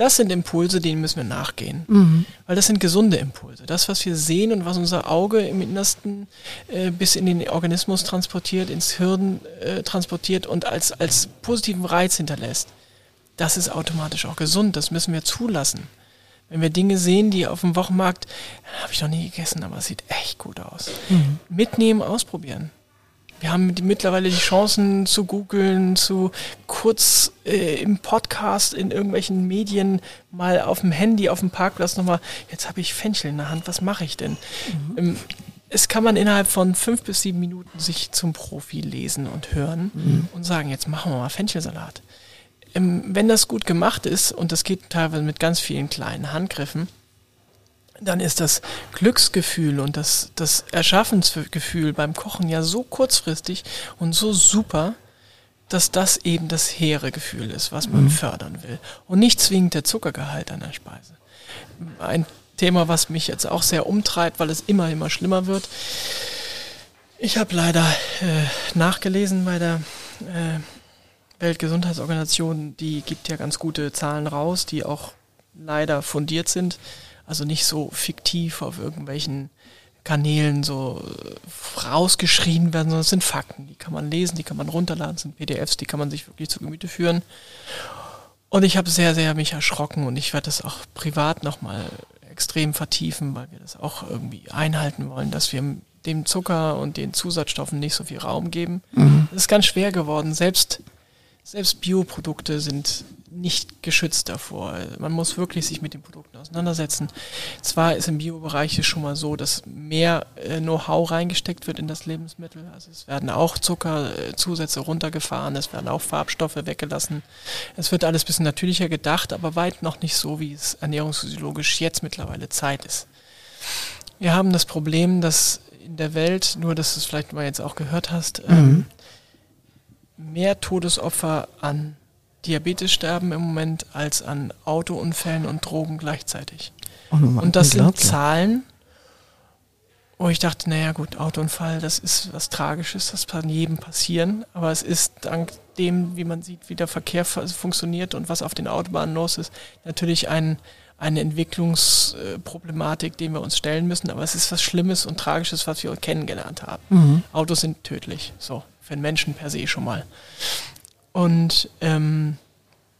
Das sind Impulse, denen müssen wir nachgehen. Mhm. Weil das sind gesunde Impulse. Das, was wir sehen und was unser Auge im Innersten äh, bis in den Organismus transportiert, ins Hirn äh, transportiert und als, als positiven Reiz hinterlässt, das ist automatisch auch gesund. Das müssen wir zulassen. Wenn wir Dinge sehen, die auf dem Wochenmarkt, habe ich noch nie gegessen, aber es sieht echt gut aus. Mhm. Mitnehmen, ausprobieren. Wir haben die, mittlerweile die Chancen zu googeln, zu kurz äh, im Podcast, in irgendwelchen Medien mal auf dem Handy, auf dem Parkplatz nochmal, jetzt habe ich Fenchel in der Hand, was mache ich denn? Mhm. Ähm, es kann man innerhalb von fünf bis sieben Minuten sich zum Profi lesen und hören mhm. und sagen, jetzt machen wir mal Fenchelsalat. Ähm, wenn das gut gemacht ist, und das geht teilweise mit ganz vielen kleinen Handgriffen, dann ist das Glücksgefühl und das, das Erschaffensgefühl beim Kochen ja so kurzfristig und so super, dass das eben das hehre Gefühl ist, was man mhm. fördern will. Und nicht zwingend der Zuckergehalt an der Speise. Ein Thema, was mich jetzt auch sehr umtreibt, weil es immer, immer schlimmer wird. Ich habe leider äh, nachgelesen bei der äh, Weltgesundheitsorganisation, die gibt ja ganz gute Zahlen raus, die auch leider fundiert sind. Also nicht so fiktiv auf irgendwelchen Kanälen so rausgeschrien werden, sondern es sind Fakten. Die kann man lesen, die kann man runterladen, es sind PDFs, die kann man sich wirklich zu Gemüte führen. Und ich habe sehr, sehr mich erschrocken und ich werde das auch privat nochmal extrem vertiefen, weil wir das auch irgendwie einhalten wollen, dass wir dem Zucker und den Zusatzstoffen nicht so viel Raum geben. Mhm. Es ist ganz schwer geworden. Selbst selbst Bioprodukte sind nicht geschützt davor. Man muss wirklich sich mit den Produkten auseinandersetzen. Zwar ist im Biobereich schon mal so, dass mehr äh, Know-how reingesteckt wird in das Lebensmittel. Also es werden auch Zuckerzusätze runtergefahren, es werden auch Farbstoffe weggelassen. Es wird alles ein bisschen natürlicher gedacht, aber weit noch nicht so, wie es ernährungsphysiologisch jetzt mittlerweile Zeit ist. Wir haben das Problem, dass in der Welt, nur dass du es vielleicht mal jetzt auch gehört hast, ähm, mhm. ähm, mehr Todesopfer an Diabetes sterben im Moment als an Autounfällen und Drogen gleichzeitig. Oh, und das sind Zahlen, wo ich dachte, naja gut, Autounfall, das ist was Tragisches, das kann jedem passieren, aber es ist dank dem, wie man sieht, wie der Verkehr funktioniert und was auf den Autobahnen los ist, natürlich ein, eine Entwicklungsproblematik, dem wir uns stellen müssen, aber es ist was Schlimmes und Tragisches, was wir kennengelernt haben. Mhm. Autos sind tödlich, so für den Menschen per se schon mal. Und ähm,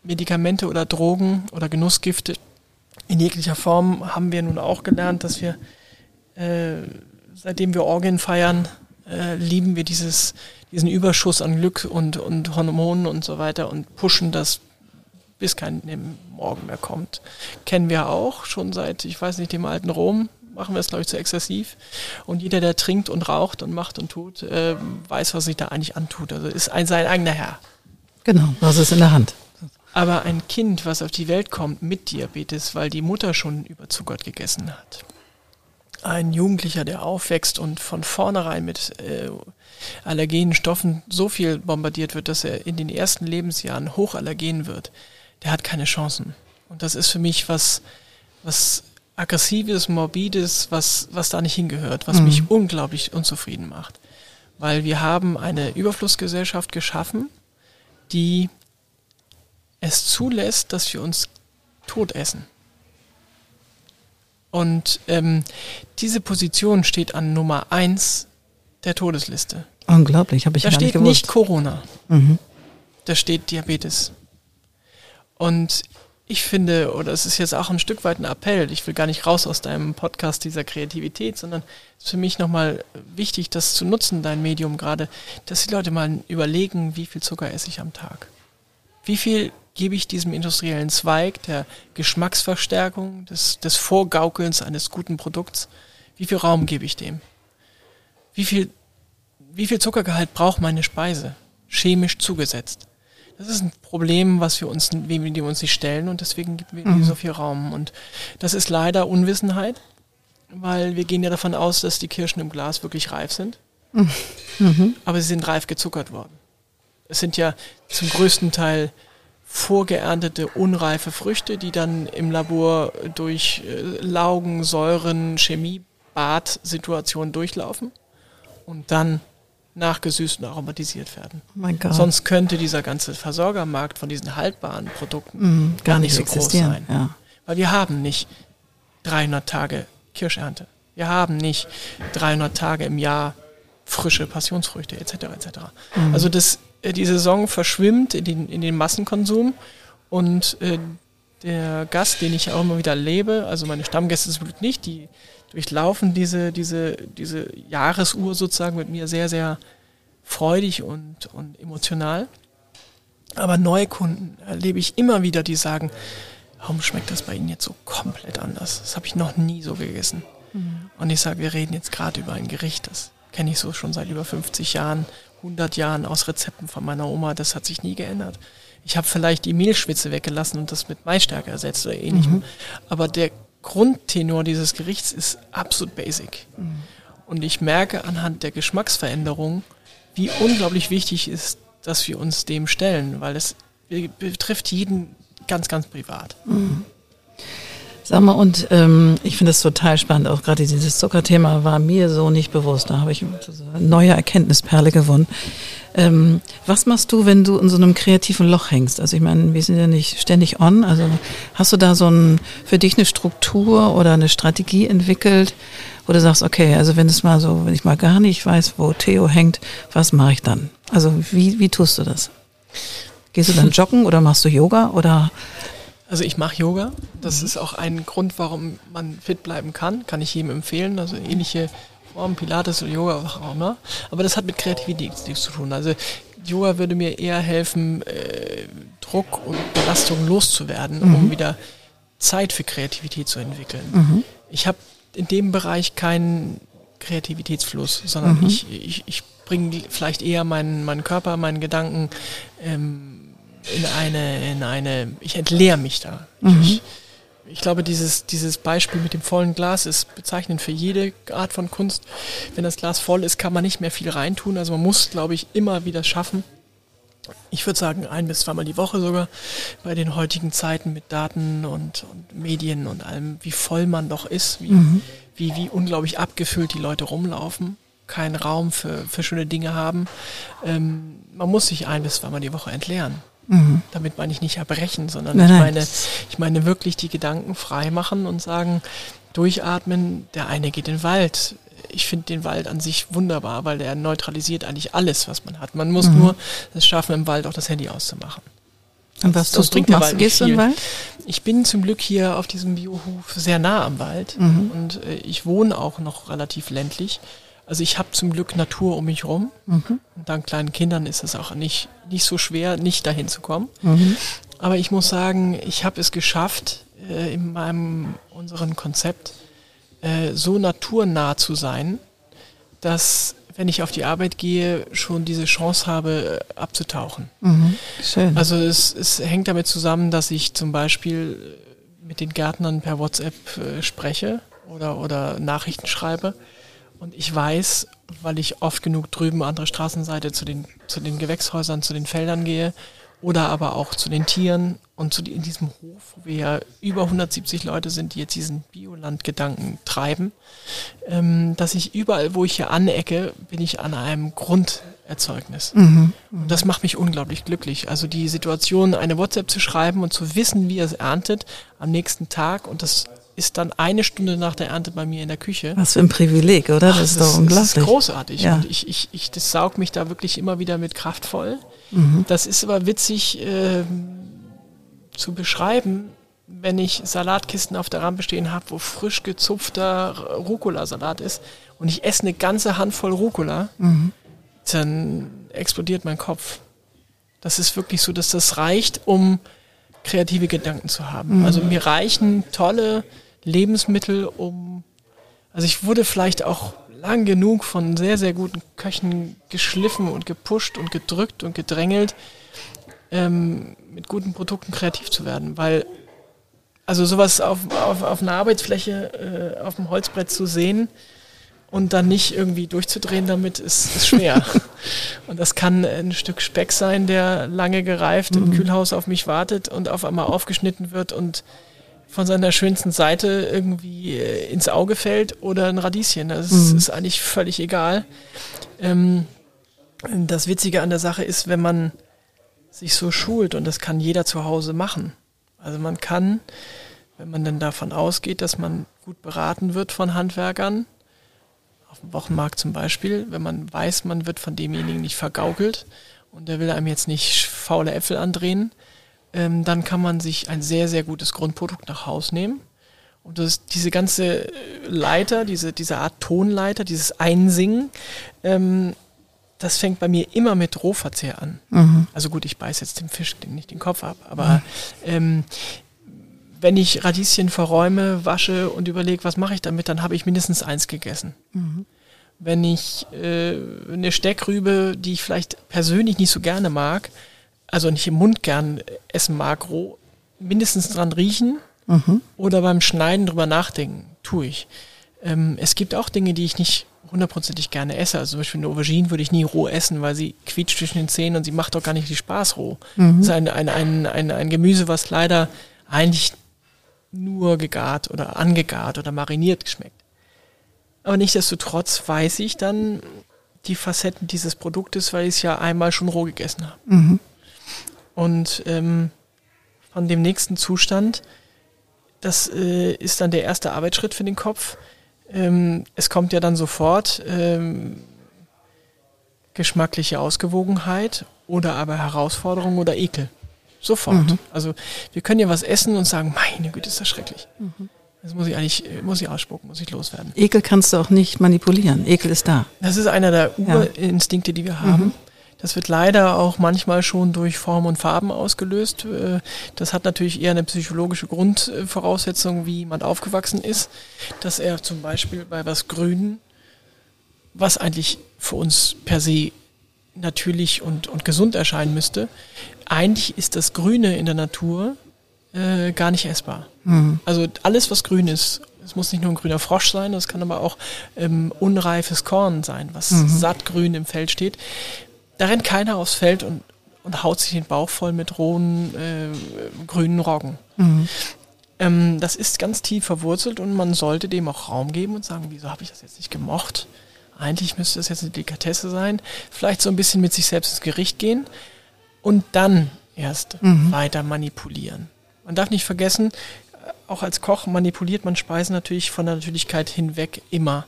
Medikamente oder Drogen oder Genussgifte in jeglicher Form haben wir nun auch gelernt, dass wir, äh, seitdem wir Orgien feiern, äh, lieben wir dieses, diesen Überschuss an Glück und, und Hormonen und so weiter und pushen das, bis kein Morgen mehr kommt. Kennen wir auch schon seit, ich weiß nicht, dem alten Rom, machen wir es, glaube ich, zu exzessiv. Und jeder, der trinkt und raucht und macht und tut, äh, weiß, was sich da eigentlich antut. Also ist ein, sein eigener Herr. Genau, was ist in der Hand. Aber ein Kind, was auf die Welt kommt mit Diabetes, weil die Mutter schon überzuckert gegessen hat. Ein Jugendlicher, der aufwächst und von vornherein mit äh, allergenen Stoffen so viel bombardiert wird, dass er in den ersten Lebensjahren hochallergen wird, der hat keine Chancen. Und das ist für mich was, was aggressives, morbides, was, was da nicht hingehört, was mhm. mich unglaublich unzufrieden macht. Weil wir haben eine Überflussgesellschaft geschaffen, die es zulässt, dass wir uns tot essen. Und ähm, diese Position steht an Nummer eins der Todesliste. Unglaublich, habe ich Da gar nicht steht gewusst. nicht Corona, Mhm. da steht Diabetes. Und ich finde, oder es ist jetzt auch ein Stück weit ein Appell, ich will gar nicht raus aus deinem Podcast dieser Kreativität, sondern es ist für mich nochmal wichtig, das zu nutzen, dein Medium gerade, dass die Leute mal überlegen, wie viel Zucker esse ich am Tag. Wie viel gebe ich diesem industriellen Zweig der Geschmacksverstärkung, des, des Vorgaukelns eines guten Produkts, wie viel Raum gebe ich dem? Wie viel, wie viel Zuckergehalt braucht meine Speise? Chemisch zugesetzt. Das ist ein Problem, was wir uns, wem wir uns nicht stellen und deswegen geben wir ihm so viel Raum. Und das ist leider Unwissenheit, weil wir gehen ja davon aus, dass die Kirschen im Glas wirklich reif sind. Aber sie sind reif gezuckert worden. Es sind ja zum größten Teil vorgeerntete unreife Früchte, die dann im Labor durch äh, Laugen, Säuren, Chemie, Badsituationen durchlaufen und dann nachgesüßt und aromatisiert werden. Oh mein Gott. Sonst könnte dieser ganze Versorgermarkt von diesen haltbaren Produkten Mhm, gar nicht so groß existieren. sein. Ja. Weil wir haben nicht 300 Tage Kirschernte. Wir haben nicht 300 Tage im Jahr frische Passionsfrüchte etc. etc. Also das, äh, die Saison verschwimmt in den, in den Massenkonsum und äh, der Gast, den ich auch immer wieder lebe, also meine Stammgäste Glück nicht, die durchlaufen diese, diese, diese Jahresuhr sozusagen mit mir sehr, sehr freudig und, und emotional. Aber neue Kunden erlebe ich immer wieder, die sagen, warum schmeckt das bei Ihnen jetzt so komplett anders? Das habe ich noch nie so gegessen. Und ich sage, wir reden jetzt gerade über ein Gericht, das kenne ich so schon seit über 50 Jahren, 100 Jahren aus Rezepten von meiner Oma, das hat sich nie geändert. Ich habe vielleicht die Mehlschwitze weggelassen und das mit Maisstärke ersetzt oder ähnlichem. Aber der Grundtenor dieses Gerichts ist absolut basic. Und ich merke anhand der Geschmacksveränderung, wie unglaublich wichtig ist, dass wir uns dem stellen, weil es be- betrifft jeden ganz, ganz privat. Sag mal, und ähm, ich finde es total spannend, auch gerade dieses Zuckerthema war mir so nicht bewusst. Da habe ich eine neue Erkenntnisperle gewonnen. Ähm, was machst du, wenn du in so einem kreativen Loch hängst? Also ich meine, wir sind ja nicht ständig on. Also hast du da so ein, für dich eine Struktur oder eine Strategie entwickelt, wo du sagst, okay, also wenn es mal so, wenn ich mal gar nicht weiß, wo Theo hängt, was mache ich dann? Also wie, wie tust du das? Gehst du dann joggen oder machst du Yoga oder Also ich mache Yoga. Das ist auch ein Grund, warum man fit bleiben kann. Kann ich jedem empfehlen. Also ähnliche Formen, Pilates oder Yoga, was auch immer. Aber das hat mit Kreativität nichts zu tun. Also Yoga würde mir eher helfen, äh, Druck und Belastung loszuwerden, um wieder Zeit für Kreativität zu entwickeln. Ich habe in dem Bereich keinen Kreativitätsfluss, sondern ich, ich, ich bringe vielleicht eher meinen, meinen Körper, meinen Gedanken ähm, in eine, in eine, ich entleere mich da. Ich, ich glaube, dieses, dieses Beispiel mit dem vollen Glas ist bezeichnend für jede Art von Kunst. Wenn das Glas voll ist, kann man nicht mehr viel reintun. Also man muss, glaube ich, immer wieder schaffen. Ich würde sagen, ein bis zweimal die Woche sogar bei den heutigen Zeiten mit Daten und, und Medien und allem, wie voll man doch ist, wie, wie, wie unglaublich abgefüllt die Leute rumlaufen, keinen Raum für, für schöne Dinge haben. Ähm, man muss sich ein bis zweimal die Woche entleeren. Damit meine ich nicht erbrechen, sondern Nein, ich nein. meine, ich meine wirklich die Gedanken frei machen und sagen, durchatmen, der eine geht in den Wald. Ich finde den Wald an sich wunderbar, weil der neutralisiert eigentlich alles, was man hat. Man muss Mhm. nur es schaffen, im Wald auch das Handy auszumachen. und was Das tust du? Machst, gehst du in den. Wald? Ich bin zum Glück hier auf diesem Biohof sehr nah am Wald Mhm. und äh, ich wohne auch noch relativ ländlich. Also ich habe zum Glück Natur um mich rum. Mhm. Und dank kleinen Kindern ist es auch nicht, nicht so schwer, nicht dahin zu kommen. Mhm. Aber ich muss sagen, ich habe es geschafft, äh, in meinem unseren Konzept äh, so naturnah zu sein, dass wenn ich auf die Arbeit gehe, schon diese Chance habe, äh, abzutauchen. Mhm. Schön. Also es, es hängt damit zusammen, dass ich zum Beispiel äh, mit den Gärtnern per WhatsApp äh, spreche oder, oder Nachrichten schreibe. Und ich weiß, weil ich oft genug drüben andere Straßenseite zu den, zu den Gewächshäusern, zu den Feldern gehe oder aber auch zu den Tieren und zu die, in diesem Hof, wo wir ja über 170 Leute sind, die jetzt diesen Biolandgedanken treiben, ähm, dass ich überall, wo ich hier anecke, bin ich an einem Grunderzeugnis. Mhm. Und das macht mich unglaublich glücklich. Also die Situation, eine WhatsApp zu schreiben und zu wissen, wie er es erntet am nächsten Tag und das ist dann eine Stunde nach der Ernte bei mir in der Küche. Was für ein Privileg, oder? Ach, das ist doch unglaublich. Das ist großartig. Ja. Und ich, ich, ich, das saugt mich da wirklich immer wieder mit Kraft voll. Mhm. Das ist aber witzig äh, zu beschreiben, wenn ich Salatkisten auf der Rampe stehen habe, wo frisch gezupfter Rucola-Salat ist und ich esse eine ganze Handvoll Rucola, mhm. dann explodiert mein Kopf. Das ist wirklich so, dass das reicht, um kreative Gedanken zu haben. Mhm. Also mir reichen tolle Lebensmittel, um, also ich wurde vielleicht auch lang genug von sehr, sehr guten Köchen geschliffen und gepusht und gedrückt und gedrängelt, ähm, mit guten Produkten kreativ zu werden, weil also sowas auf, auf, auf einer Arbeitsfläche äh, auf dem Holzbrett zu sehen, und dann nicht irgendwie durchzudrehen damit ist, ist schwer. und das kann ein Stück Speck sein, der lange gereift mhm. im Kühlhaus auf mich wartet und auf einmal aufgeschnitten wird und von seiner schönsten Seite irgendwie äh, ins Auge fällt oder ein Radieschen. Das mhm. ist eigentlich völlig egal. Ähm, das Witzige an der Sache ist, wenn man sich so schult und das kann jeder zu Hause machen. Also man kann, wenn man denn davon ausgeht, dass man gut beraten wird von Handwerkern, auf dem Wochenmarkt zum Beispiel, wenn man weiß, man wird von demjenigen nicht vergaukelt und der will einem jetzt nicht faule Äpfel andrehen, ähm, dann kann man sich ein sehr, sehr gutes Grundprodukt nach Haus nehmen. Und das, diese ganze Leiter, diese, diese Art Tonleiter, dieses Einsingen, ähm, das fängt bei mir immer mit Rohverzehr an. Mhm. Also gut, ich beiß jetzt dem Fisch nicht den Kopf ab, aber mhm. ähm, wenn ich Radieschen verräume, wasche und überlege, was mache ich damit, dann habe ich mindestens eins gegessen. Mhm. Wenn ich äh, eine Steckrübe, die ich vielleicht persönlich nicht so gerne mag, also nicht im Mund gern essen mag, roh, mindestens dran riechen mhm. oder beim Schneiden drüber nachdenken, tue ich. Ähm, es gibt auch Dinge, die ich nicht hundertprozentig gerne esse. Also zum Beispiel eine Aubergine würde ich nie roh essen, weil sie quietscht zwischen den Zähnen und sie macht doch gar nicht viel Spaß roh. Mhm. Das ist ein, ein, ein, ein, ein Gemüse, was leider eigentlich nur gegart oder angegart oder mariniert geschmeckt. Aber nichtsdestotrotz weiß ich dann die Facetten dieses Produktes, weil ich es ja einmal schon roh gegessen habe. Mhm. Und ähm, von dem nächsten Zustand, das äh, ist dann der erste Arbeitsschritt für den Kopf. Ähm, es kommt ja dann sofort ähm, geschmackliche Ausgewogenheit oder aber Herausforderung oder Ekel. Sofort. Mhm. Also wir können ja was essen und sagen, meine Güte, ist das schrecklich. Mhm. Das muss ich eigentlich, muss ich ausspucken, muss ich loswerden. Ekel kannst du auch nicht manipulieren. Ekel ist da. Das ist einer der Urinstinkte, die wir haben. Mhm. Das wird leider auch manchmal schon durch Form und Farben ausgelöst. Äh, das hat natürlich eher eine psychologische Grundvoraussetzung, wie jemand aufgewachsen ist, dass er zum Beispiel bei was Grünen, was eigentlich für uns per se natürlich und, und gesund erscheinen müsste, eigentlich ist das Grüne in der Natur äh, gar nicht essbar. Mhm. Also alles, was grün ist, es muss nicht nur ein grüner Frosch sein, das kann aber auch ähm, unreifes Korn sein, was mhm. sattgrün im Feld steht. Da rennt keiner aufs Feld und, und haut sich den Bauch voll mit rohen äh, grünen Roggen. Mhm. Ähm, das ist ganz tief verwurzelt und man sollte dem auch Raum geben und sagen, wieso habe ich das jetzt nicht gemocht? Eigentlich müsste das jetzt eine Delikatesse sein. Vielleicht so ein bisschen mit sich selbst ins Gericht gehen und dann erst mhm. weiter manipulieren. Man darf nicht vergessen, äh, auch als Koch manipuliert man Speisen natürlich von der Natürlichkeit hinweg immer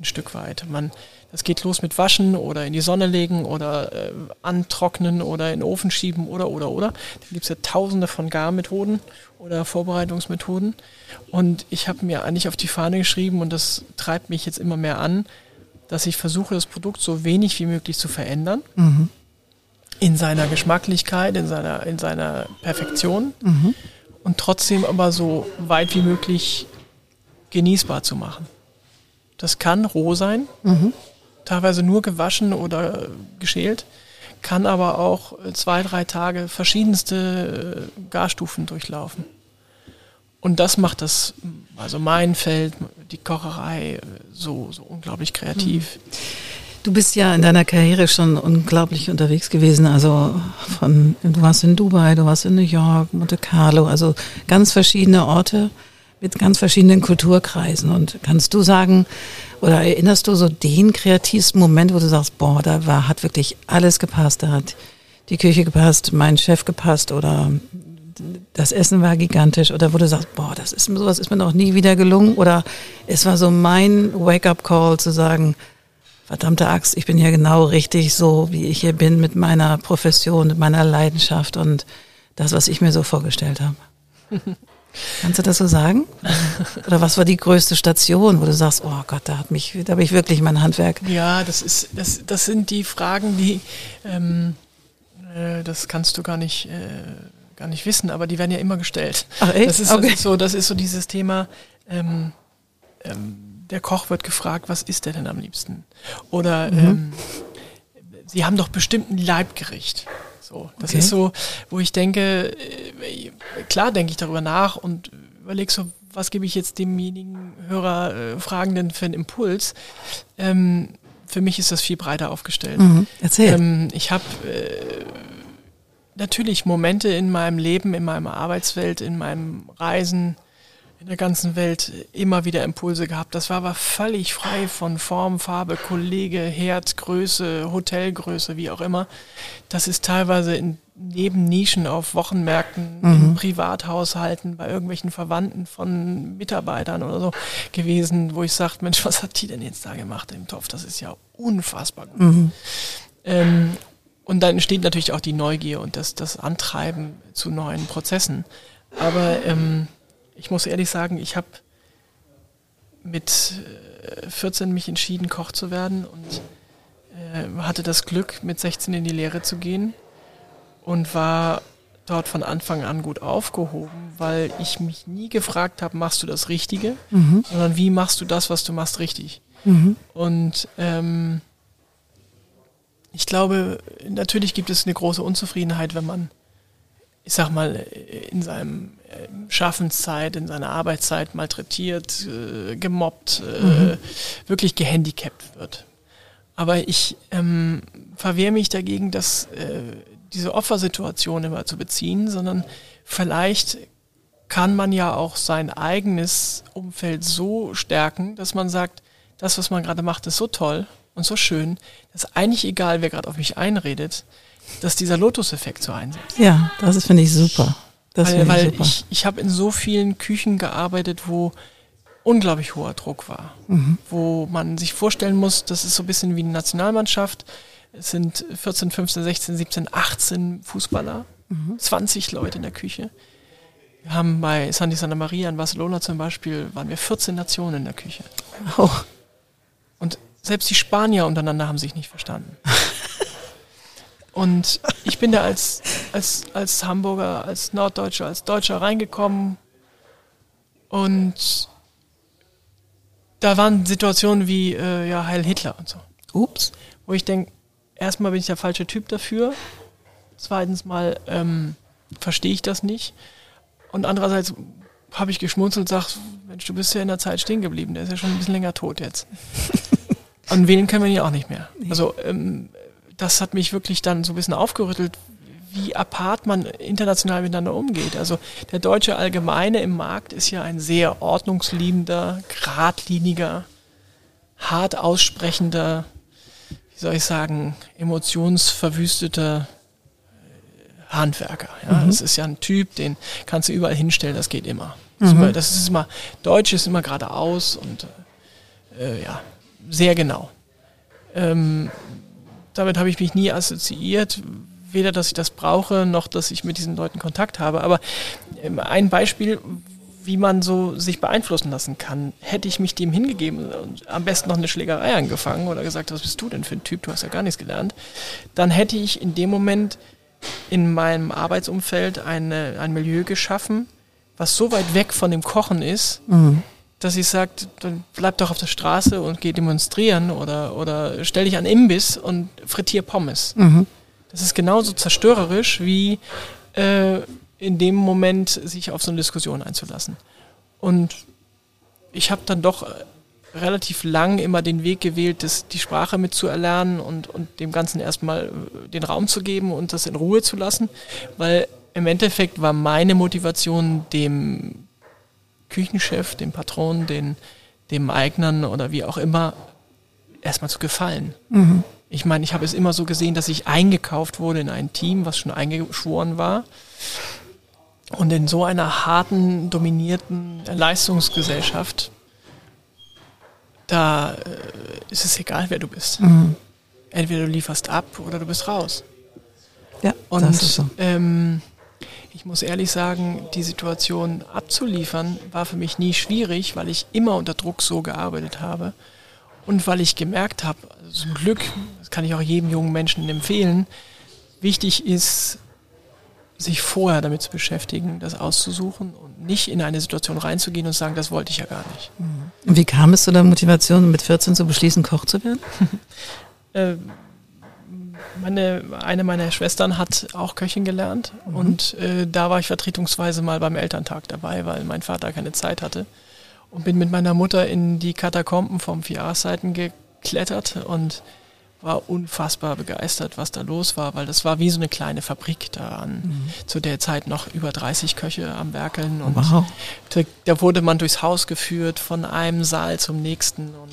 ein Stück weit. Man, das geht los mit Waschen oder in die Sonne legen oder äh, antrocknen oder in den Ofen schieben oder oder oder. Da gibt es ja tausende von Garmethoden oder Vorbereitungsmethoden. Und ich habe mir eigentlich auf die Fahne geschrieben und das treibt mich jetzt immer mehr an, dass ich versuche, das Produkt so wenig wie möglich zu verändern. Mhm in seiner Geschmacklichkeit, in seiner, in seiner Perfektion mhm. und trotzdem aber so weit wie möglich genießbar zu machen. Das kann roh sein, mhm. Teilweise nur gewaschen oder geschält, kann aber auch zwei, drei Tage verschiedenste äh, Garstufen durchlaufen. Und das macht das, also mein Feld, die Kocherei, so, so unglaublich kreativ. Du bist ja in deiner Karriere schon unglaublich unterwegs gewesen. Also von, du warst in Dubai, du warst in New York, Monte Carlo, also ganz verschiedene Orte mit ganz verschiedenen Kulturkreisen. Und kannst du sagen, oder erinnerst du so den kreativsten Moment, wo du sagst, boah, da war, hat wirklich alles gepasst, da hat die Küche gepasst, mein Chef gepasst oder das Essen war gigantisch oder wo du sagst, boah, das ist sowas ist mir noch nie wieder gelungen oder es war so mein Wake-up-Call zu sagen, verdammte Axt, ich bin hier genau richtig so, wie ich hier bin mit meiner Profession, mit meiner Leidenschaft und das, was ich mir so vorgestellt habe. Kannst du das so sagen? Oder was war die größte Station, wo du sagst, oh Gott, da hat mich, da habe ich wirklich mein Handwerk. Ja, das ist, das, das sind die Fragen, die, ähm, äh, das kannst du gar nicht, äh, gar nicht wissen, aber die werden ja immer gestellt. Ach echt? Das ist, okay. das ist so, das ist so dieses Thema. Ähm, ähm, der Koch wird gefragt, was isst er denn am liebsten? Oder mhm. ähm, Sie haben doch bestimmt ein Leibgericht. So, das okay. ist so, wo ich denke, äh, klar denke ich darüber nach und überlege so, was gebe ich jetzt demjenigen Hörer, äh, Fragenden für einen Impuls? Ähm, für mich ist das viel breiter aufgestellt. Mhm. Erzähl. Ähm, ich habe äh, natürlich Momente in meinem Leben, in meiner Arbeitswelt, in meinem Reisen, in der ganzen Welt immer wieder Impulse gehabt. Das war aber völlig frei von Form, Farbe, Kollege, Herd, Größe, Hotelgröße, wie auch immer. Das ist teilweise in Nebennischen auf Wochenmärkten, mhm. in Privathaushalten, bei irgendwelchen Verwandten von Mitarbeitern oder so gewesen, wo ich sagte, Mensch, was hat die denn jetzt da gemacht im Topf? Das ist ja unfassbar gut. Mhm. Ähm, und dann entsteht natürlich auch die Neugier und das, das Antreiben zu neuen Prozessen. Aber ähm, ich muss ehrlich sagen, ich habe mit 14 äh, mich entschieden, Koch zu werden und äh, hatte das Glück, mit 16 in die Lehre zu gehen und war dort von Anfang an gut aufgehoben, weil ich mich nie gefragt habe, machst du das Richtige, mhm. sondern wie machst du das, was du machst, richtig. Mhm. Und ähm, ich glaube, natürlich gibt es eine große Unzufriedenheit, wenn man, ich sag mal, in seinem Schaffenszeit, in seiner Arbeitszeit malträtiert, äh, gemobbt, äh, mhm. wirklich gehandicapt wird. Aber ich ähm, verwehre mich dagegen, dass äh, diese Opfersituation immer zu beziehen, sondern vielleicht kann man ja auch sein eigenes Umfeld so stärken, dass man sagt, das, was man gerade macht, ist so toll und so schön, dass eigentlich egal, wer gerade auf mich einredet, dass dieser Lotus-Effekt so einsetzt. Ja, das finde ich super. Das weil weil super. ich, ich habe in so vielen Küchen gearbeitet, wo unglaublich hoher Druck war. Mhm. Wo man sich vorstellen muss, das ist so ein bisschen wie eine Nationalmannschaft. Es sind 14, 15, 16, 17, 18 Fußballer, mhm. 20 Leute in der Küche. Wir haben bei Sandy Santa Maria in Barcelona zum Beispiel, waren wir 14 Nationen in der Küche. Oh. Und selbst die Spanier untereinander haben sich nicht verstanden. Und ich bin da als, als, als Hamburger, als Norddeutscher, als Deutscher reingekommen und da waren Situationen wie äh, ja, Heil Hitler und so. Ups. Wo ich denke, erstmal bin ich der falsche Typ dafür. Zweitens mal ähm, verstehe ich das nicht. Und andererseits habe ich geschmunzelt und gesagt, Mensch, du bist ja in der Zeit stehen geblieben, der ist ja schon ein bisschen länger tot jetzt. und wählen können wir ihn ja auch nicht mehr. Also ähm, das hat mich wirklich dann so ein bisschen aufgerüttelt, wie apart man international miteinander umgeht. Also der Deutsche Allgemeine im Markt ist ja ein sehr ordnungsliebender, geradliniger, hart aussprechender, wie soll ich sagen, emotionsverwüsteter äh, Handwerker. Ja? Mhm. Das ist ja ein Typ, den kannst du überall hinstellen, das geht immer. Das, mhm. ist, immer, das ist immer, Deutsch ist immer geradeaus und äh, ja, sehr genau. Ähm, damit habe ich mich nie assoziiert, weder dass ich das brauche, noch dass ich mit diesen Leuten Kontakt habe. Aber ähm, ein Beispiel, wie man so sich beeinflussen lassen kann. Hätte ich mich dem hingegeben und am besten noch eine Schlägerei angefangen oder gesagt, was bist du denn für ein Typ, du hast ja gar nichts gelernt, dann hätte ich in dem Moment in meinem Arbeitsumfeld eine, ein Milieu geschaffen, was so weit weg von dem Kochen ist, mhm dass sie sagt, dann bleib doch auf der Straße und geh demonstrieren oder, oder stell dich an Imbiss und frittier Pommes. Mhm. Das ist genauso zerstörerisch wie äh, in dem Moment sich auf so eine Diskussion einzulassen. Und ich habe dann doch relativ lang immer den Weg gewählt, das, die Sprache mitzuerlernen und, und dem Ganzen erstmal äh, den Raum zu geben und das in Ruhe zu lassen, weil im Endeffekt war meine Motivation, dem Küchenchef, dem Patron, den, dem Eignern oder wie auch immer, erstmal zu gefallen. Mhm. Ich meine, ich habe es immer so gesehen, dass ich eingekauft wurde in ein Team, was schon eingeschworen war. Und in so einer harten, dominierten Leistungsgesellschaft, da äh, ist es egal, wer du bist. Mhm. Entweder du lieferst ab oder du bist raus. Ja, und das ist so. ähm, ich muss ehrlich sagen, die Situation abzuliefern war für mich nie schwierig, weil ich immer unter Druck so gearbeitet habe und weil ich gemerkt habe, also zum Glück, das kann ich auch jedem jungen Menschen empfehlen, wichtig ist, sich vorher damit zu beschäftigen, das auszusuchen und nicht in eine Situation reinzugehen und sagen, das wollte ich ja gar nicht. Und wie kam es zu der Motivation, mit 14 zu beschließen, Koch zu werden? äh, meine, eine meiner Schwestern hat auch Köchin gelernt mhm. und äh, da war ich vertretungsweise mal beim Elterntag dabei, weil mein Vater keine Zeit hatte und bin mit meiner Mutter in die Katakomben vom Vier-Seiten geklettert und war unfassbar begeistert, was da los war, weil das war wie so eine kleine Fabrik da an. Mhm. Zu der Zeit noch über 30 Köche am Werkeln und wow. da, da, wurde man durchs Haus geführt von einem Saal zum nächsten und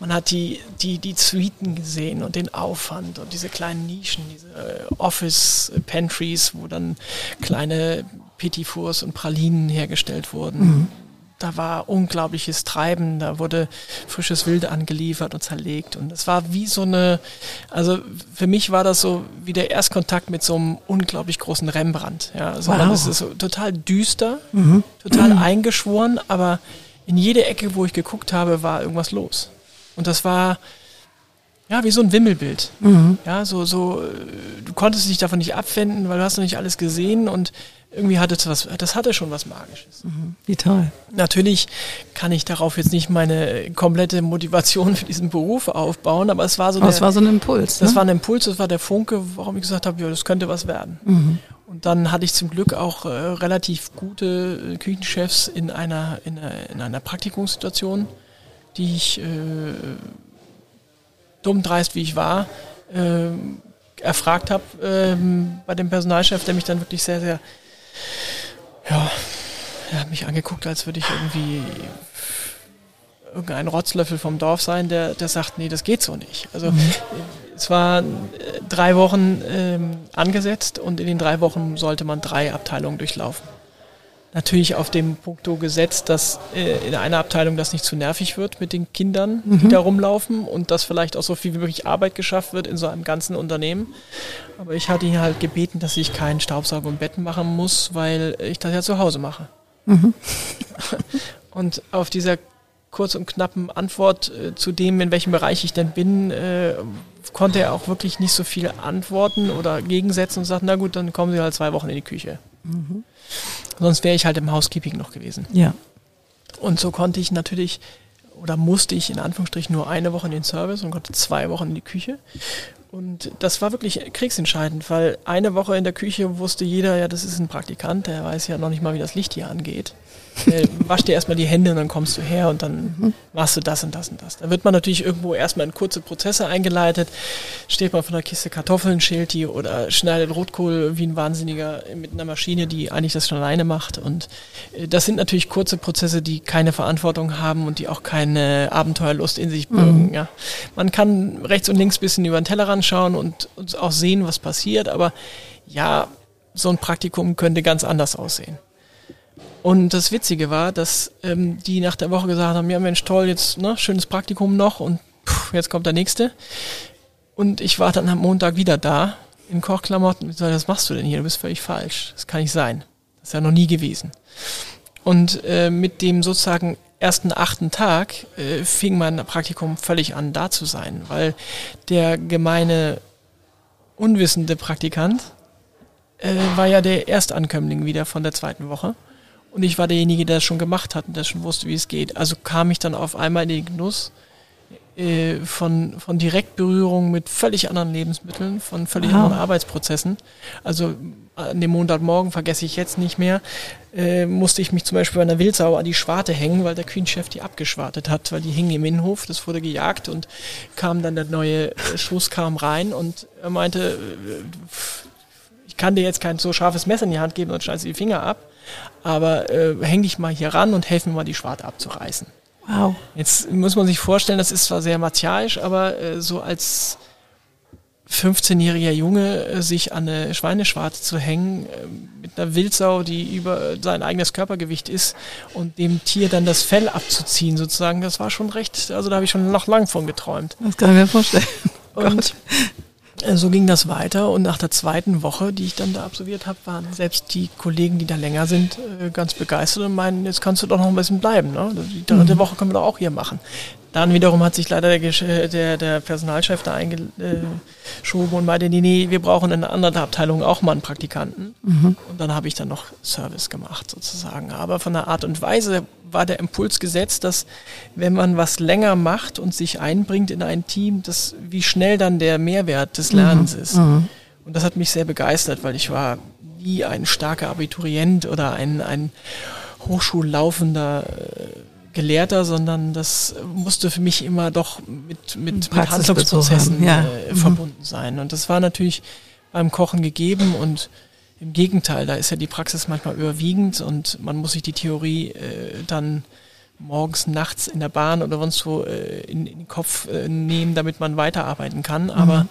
man hat die, die, die Suiten gesehen und den Aufwand und diese kleinen Nischen, diese äh, Office Pantries, wo dann kleine Petit Fours und Pralinen hergestellt wurden. Mhm da war unglaubliches Treiben, da wurde frisches Wild angeliefert und zerlegt und es war wie so eine, also für mich war das so wie der Erstkontakt mit so einem unglaublich großen Rembrandt. Ja, also wow. es ist so total düster, mhm. total mhm. eingeschworen, aber in jede Ecke, wo ich geguckt habe, war irgendwas los. Und das war ja wie so ein Wimmelbild. Mhm. Ja, so so du konntest dich davon nicht abwenden, weil du hast noch nicht alles gesehen und irgendwie hatte es was, das hatte schon was Magisches. Mhm. Toll. Natürlich kann ich darauf jetzt nicht meine komplette Motivation für diesen Beruf aufbauen, aber es war so, der, es war so ein Impuls. Das ne? war ein Impuls, das war der Funke, warum ich gesagt habe, ja, das könnte was werden. Mhm. Und dann hatte ich zum Glück auch äh, relativ gute äh, Küchenchefs in einer, in einer, in einer Praktikumssituation, die ich äh, dumm dreist wie ich war, äh, erfragt habe ähm, bei dem Personalchef, der mich dann wirklich sehr, sehr ja, er hat mich angeguckt, als würde ich irgendwie irgendein Rotzlöffel vom Dorf sein, der, der sagt, nee, das geht so nicht. Also mhm. es waren drei Wochen ähm, angesetzt und in den drei Wochen sollte man drei Abteilungen durchlaufen natürlich auf dem Punkto gesetzt, dass äh, in einer Abteilung das nicht zu nervig wird mit den Kindern, mhm. die da rumlaufen und dass vielleicht auch so viel wie möglich Arbeit geschafft wird in so einem ganzen Unternehmen. Aber ich hatte ihn halt gebeten, dass ich keinen Staubsauger und Betten machen muss, weil ich das ja zu Hause mache. Mhm. und auf dieser kurz und knappen Antwort äh, zu dem, in welchem Bereich ich denn bin, äh, konnte er auch wirklich nicht so viel antworten oder gegensetzen und sagt, na gut, dann kommen Sie halt zwei Wochen in die Küche. Mhm. Sonst wäre ich halt im Housekeeping noch gewesen. Ja. Und so konnte ich natürlich oder musste ich in Anführungsstrichen nur eine Woche in den Service und konnte zwei Wochen in die Küche. Und das war wirklich kriegsentscheidend, weil eine Woche in der Küche wusste jeder, ja, das ist ein Praktikant, der weiß ja noch nicht mal, wie das Licht hier angeht äh, wasch dir erstmal die Hände und dann kommst du her und dann mhm. machst du das und das und das. Da wird man natürlich irgendwo erstmal in kurze Prozesse eingeleitet, steht man von der Kiste Kartoffeln, schält die oder schneidet Rotkohl wie ein Wahnsinniger mit einer Maschine, die eigentlich das schon alleine macht. Und äh, das sind natürlich kurze Prozesse, die keine Verantwortung haben und die auch keine Abenteuerlust in sich birgen. Mhm. Ja. Man kann rechts und links bisschen über den Tellerrand schauen und, und auch sehen, was passiert, aber ja, so ein Praktikum könnte ganz anders aussehen. Und das Witzige war, dass ähm, die nach der Woche gesagt haben, ja Mensch, toll, jetzt ne, schönes Praktikum noch und pff, jetzt kommt der nächste. Und ich war dann am Montag wieder da in Kochklamotten was machst du denn hier? Du bist völlig falsch. Das kann nicht sein. Das ist ja noch nie gewesen. Und äh, mit dem sozusagen ersten achten Tag äh, fing mein Praktikum völlig an, da zu sein, weil der gemeine unwissende Praktikant äh, war ja der Erstankömmling wieder von der zweiten Woche. Und ich war derjenige, der das schon gemacht hat und der schon wusste, wie es geht. Also kam ich dann auf einmal in den Genuss äh, von, von Direktberührung mit völlig anderen Lebensmitteln, von völlig wow. anderen Arbeitsprozessen. Also an dem Montagmorgen vergesse ich jetzt nicht mehr, äh, musste ich mich zum Beispiel bei einer Wildsau an die Schwarte hängen, weil der Queen-Chef die abgeschwartet hat, weil die hingen im Innenhof, das wurde gejagt und kam dann der neue Schuss kam rein und er meinte, äh, ich kann dir jetzt kein so scharfes Messer in die Hand geben und schneidest die Finger ab aber äh, häng dich mal hier ran und helf mir mal die Schwarte abzureißen. Wow. Jetzt muss man sich vorstellen, das ist zwar sehr martialisch, aber äh, so als 15-jähriger Junge äh, sich an eine Schweineschwarze zu hängen äh, mit einer Wildsau, die über sein eigenes Körpergewicht ist und dem Tier dann das Fell abzuziehen sozusagen, das war schon recht, also da habe ich schon noch lang von geträumt. Das kann ich mir vorstellen. Und äh, so ging das weiter und nach der zweiten Woche, die ich dann da absolviert habe, waren selbst die Kollegen, die da länger sind, ganz begeistert und meinen, jetzt kannst du doch noch ein bisschen bleiben. Ne? Die dritte mhm. Woche können wir doch auch hier machen. Dann wiederum hat sich leider der, äh, der, der Personalchef da eingeschoben und meinte, nee, nee, wir brauchen in einer anderen Abteilung auch mal einen Praktikanten. Mhm. Und dann habe ich dann noch Service gemacht sozusagen. Aber von der Art und Weise war der Impuls gesetzt, dass wenn man was länger macht und sich einbringt in ein Team, dass wie schnell dann der Mehrwert des Lernens mhm. ist. Mhm. Und das hat mich sehr begeistert, weil ich war wie ein starker Abiturient oder ein, ein hochschullaufender äh, Gelehrter, sondern das musste für mich immer doch mit, mit, mit Handlungsprozessen ja. äh, mhm. verbunden sein. Und das war natürlich beim Kochen gegeben und im Gegenteil, da ist ja die Praxis manchmal überwiegend und man muss sich die Theorie äh, dann morgens, nachts in der Bahn oder sonst wo äh, in, in, den Kopf äh, nehmen, damit man weiterarbeiten kann. Aber mhm.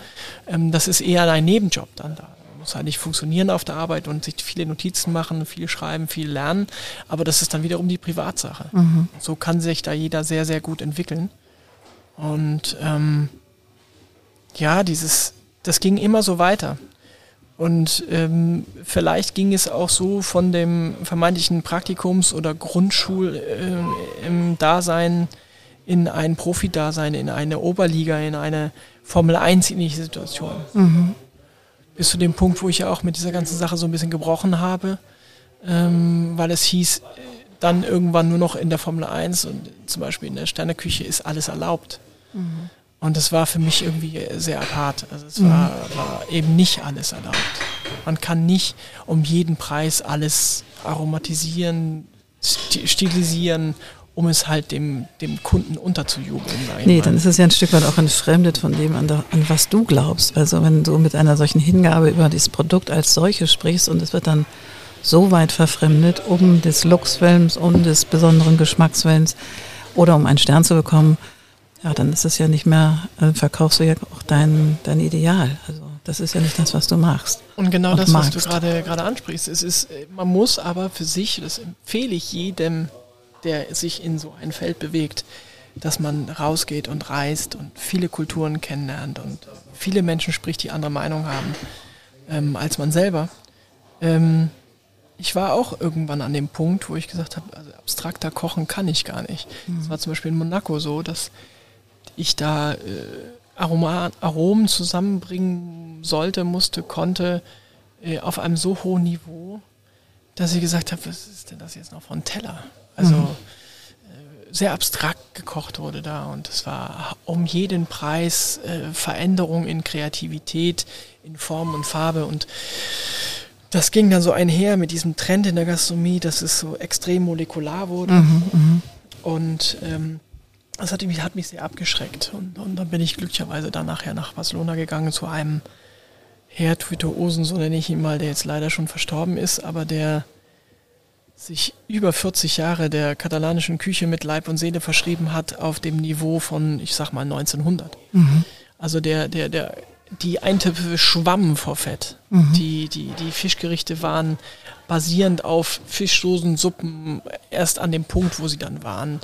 ähm, das ist eher ein Nebenjob dann da muss halt nicht funktionieren auf der Arbeit und sich viele Notizen machen, viel schreiben, viel lernen. Aber das ist dann wiederum die Privatsache. Mhm. So kann sich da jeder sehr, sehr gut entwickeln. Und ähm, ja, dieses, das ging immer so weiter. Und ähm, vielleicht ging es auch so von dem vermeintlichen Praktikums- oder Grundschul äh, im Dasein in ein Profi-Dasein, in eine Oberliga, in eine Formel 1-ähnliche Situation. Mhm bis zu dem Punkt, wo ich ja auch mit dieser ganzen Sache so ein bisschen gebrochen habe, ähm, weil es hieß, dann irgendwann nur noch in der Formel 1 und zum Beispiel in der Sterneküche ist alles erlaubt. Mhm. Und das war für mich irgendwie sehr apart. Also es war, mhm. war, eben nicht alles erlaubt. Man kann nicht um jeden Preis alles aromatisieren, stilisieren um es halt dem, dem Kunden unterzujubeln. Nee, mal. dann ist es ja ein Stück weit auch entfremdet von dem, an, der, an was du glaubst. Also wenn du mit einer solchen Hingabe über dieses Produkt als solches sprichst und es wird dann so weit verfremdet, um des Luxfilms, um des besonderen Geschmacksfilms oder um einen Stern zu bekommen, ja, dann ist es ja nicht mehr, äh, verkaufst du ja auch dein, dein Ideal. Also das ist ja nicht das, was du machst. Und genau und das, magst. was du gerade gerade ansprichst. Es ist, man muss aber für sich, das empfehle ich jedem der sich in so ein Feld bewegt, dass man rausgeht und reist und viele Kulturen kennenlernt und viele Menschen spricht, die andere Meinung haben ähm, als man selber. Ähm, ich war auch irgendwann an dem Punkt, wo ich gesagt habe, also abstrakter kochen kann ich gar nicht. Es mhm. war zum Beispiel in Monaco so, dass ich da äh, Aroma, Aromen zusammenbringen sollte, musste, konnte, äh, auf einem so hohen Niveau, dass ich gesagt habe, was ist denn das jetzt noch von Teller? Also mhm. Äh, sehr abstrakt gekocht wurde da und es war um jeden Preis äh, Veränderung in Kreativität, in Form und Farbe und das ging dann so einher mit diesem Trend in der Gastronomie, dass es so extrem molekular wurde. Mhm, mhm. und ähm, das hat mich, hat mich sehr abgeschreckt. Und, und dann bin ich glücklicherweise dann nachher nach Barcelona gegangen zu einem Herd Virtuosen, so nenne ich ihn mal, der jetzt leider schon verstorben ist, aber der sich über 40 Jahre der katalanischen Küche mit Leib und Seele verschrieben hat auf dem Niveau von, ich sag mal, 1900. Mhm. Also der, der, der, die Eintöpfe schwammen vor Fett. Mhm. Die, die, die Fischgerichte waren basierend auf Fischsoßen, Suppen erst an dem Punkt, wo sie dann waren.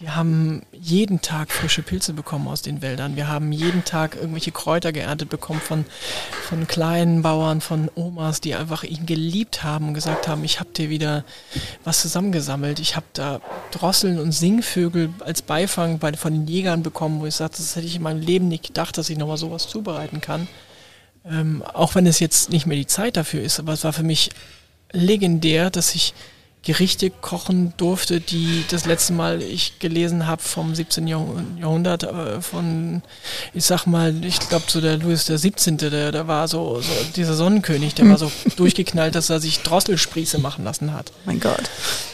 Wir haben jeden Tag frische Pilze bekommen aus den Wäldern. Wir haben jeden Tag irgendwelche Kräuter geerntet bekommen von, von kleinen Bauern, von Omas, die einfach ihn geliebt haben und gesagt haben, ich habe dir wieder was zusammengesammelt. Ich habe da Drosseln und Singvögel als Beifang bei, von den Jägern bekommen, wo ich sagte, das hätte ich in meinem Leben nicht gedacht, dass ich nochmal sowas zubereiten kann. Ähm, auch wenn es jetzt nicht mehr die Zeit dafür ist, aber es war für mich legendär, dass ich Gerichte kochen durfte, die das letzte Mal ich gelesen habe vom 17. Jahrhundert äh, von, ich sag mal, ich glaube so der Louis der 17., der, der war so, so dieser Sonnenkönig, der war so durchgeknallt, dass er sich Drosselsprieße machen lassen hat. Mein Gott.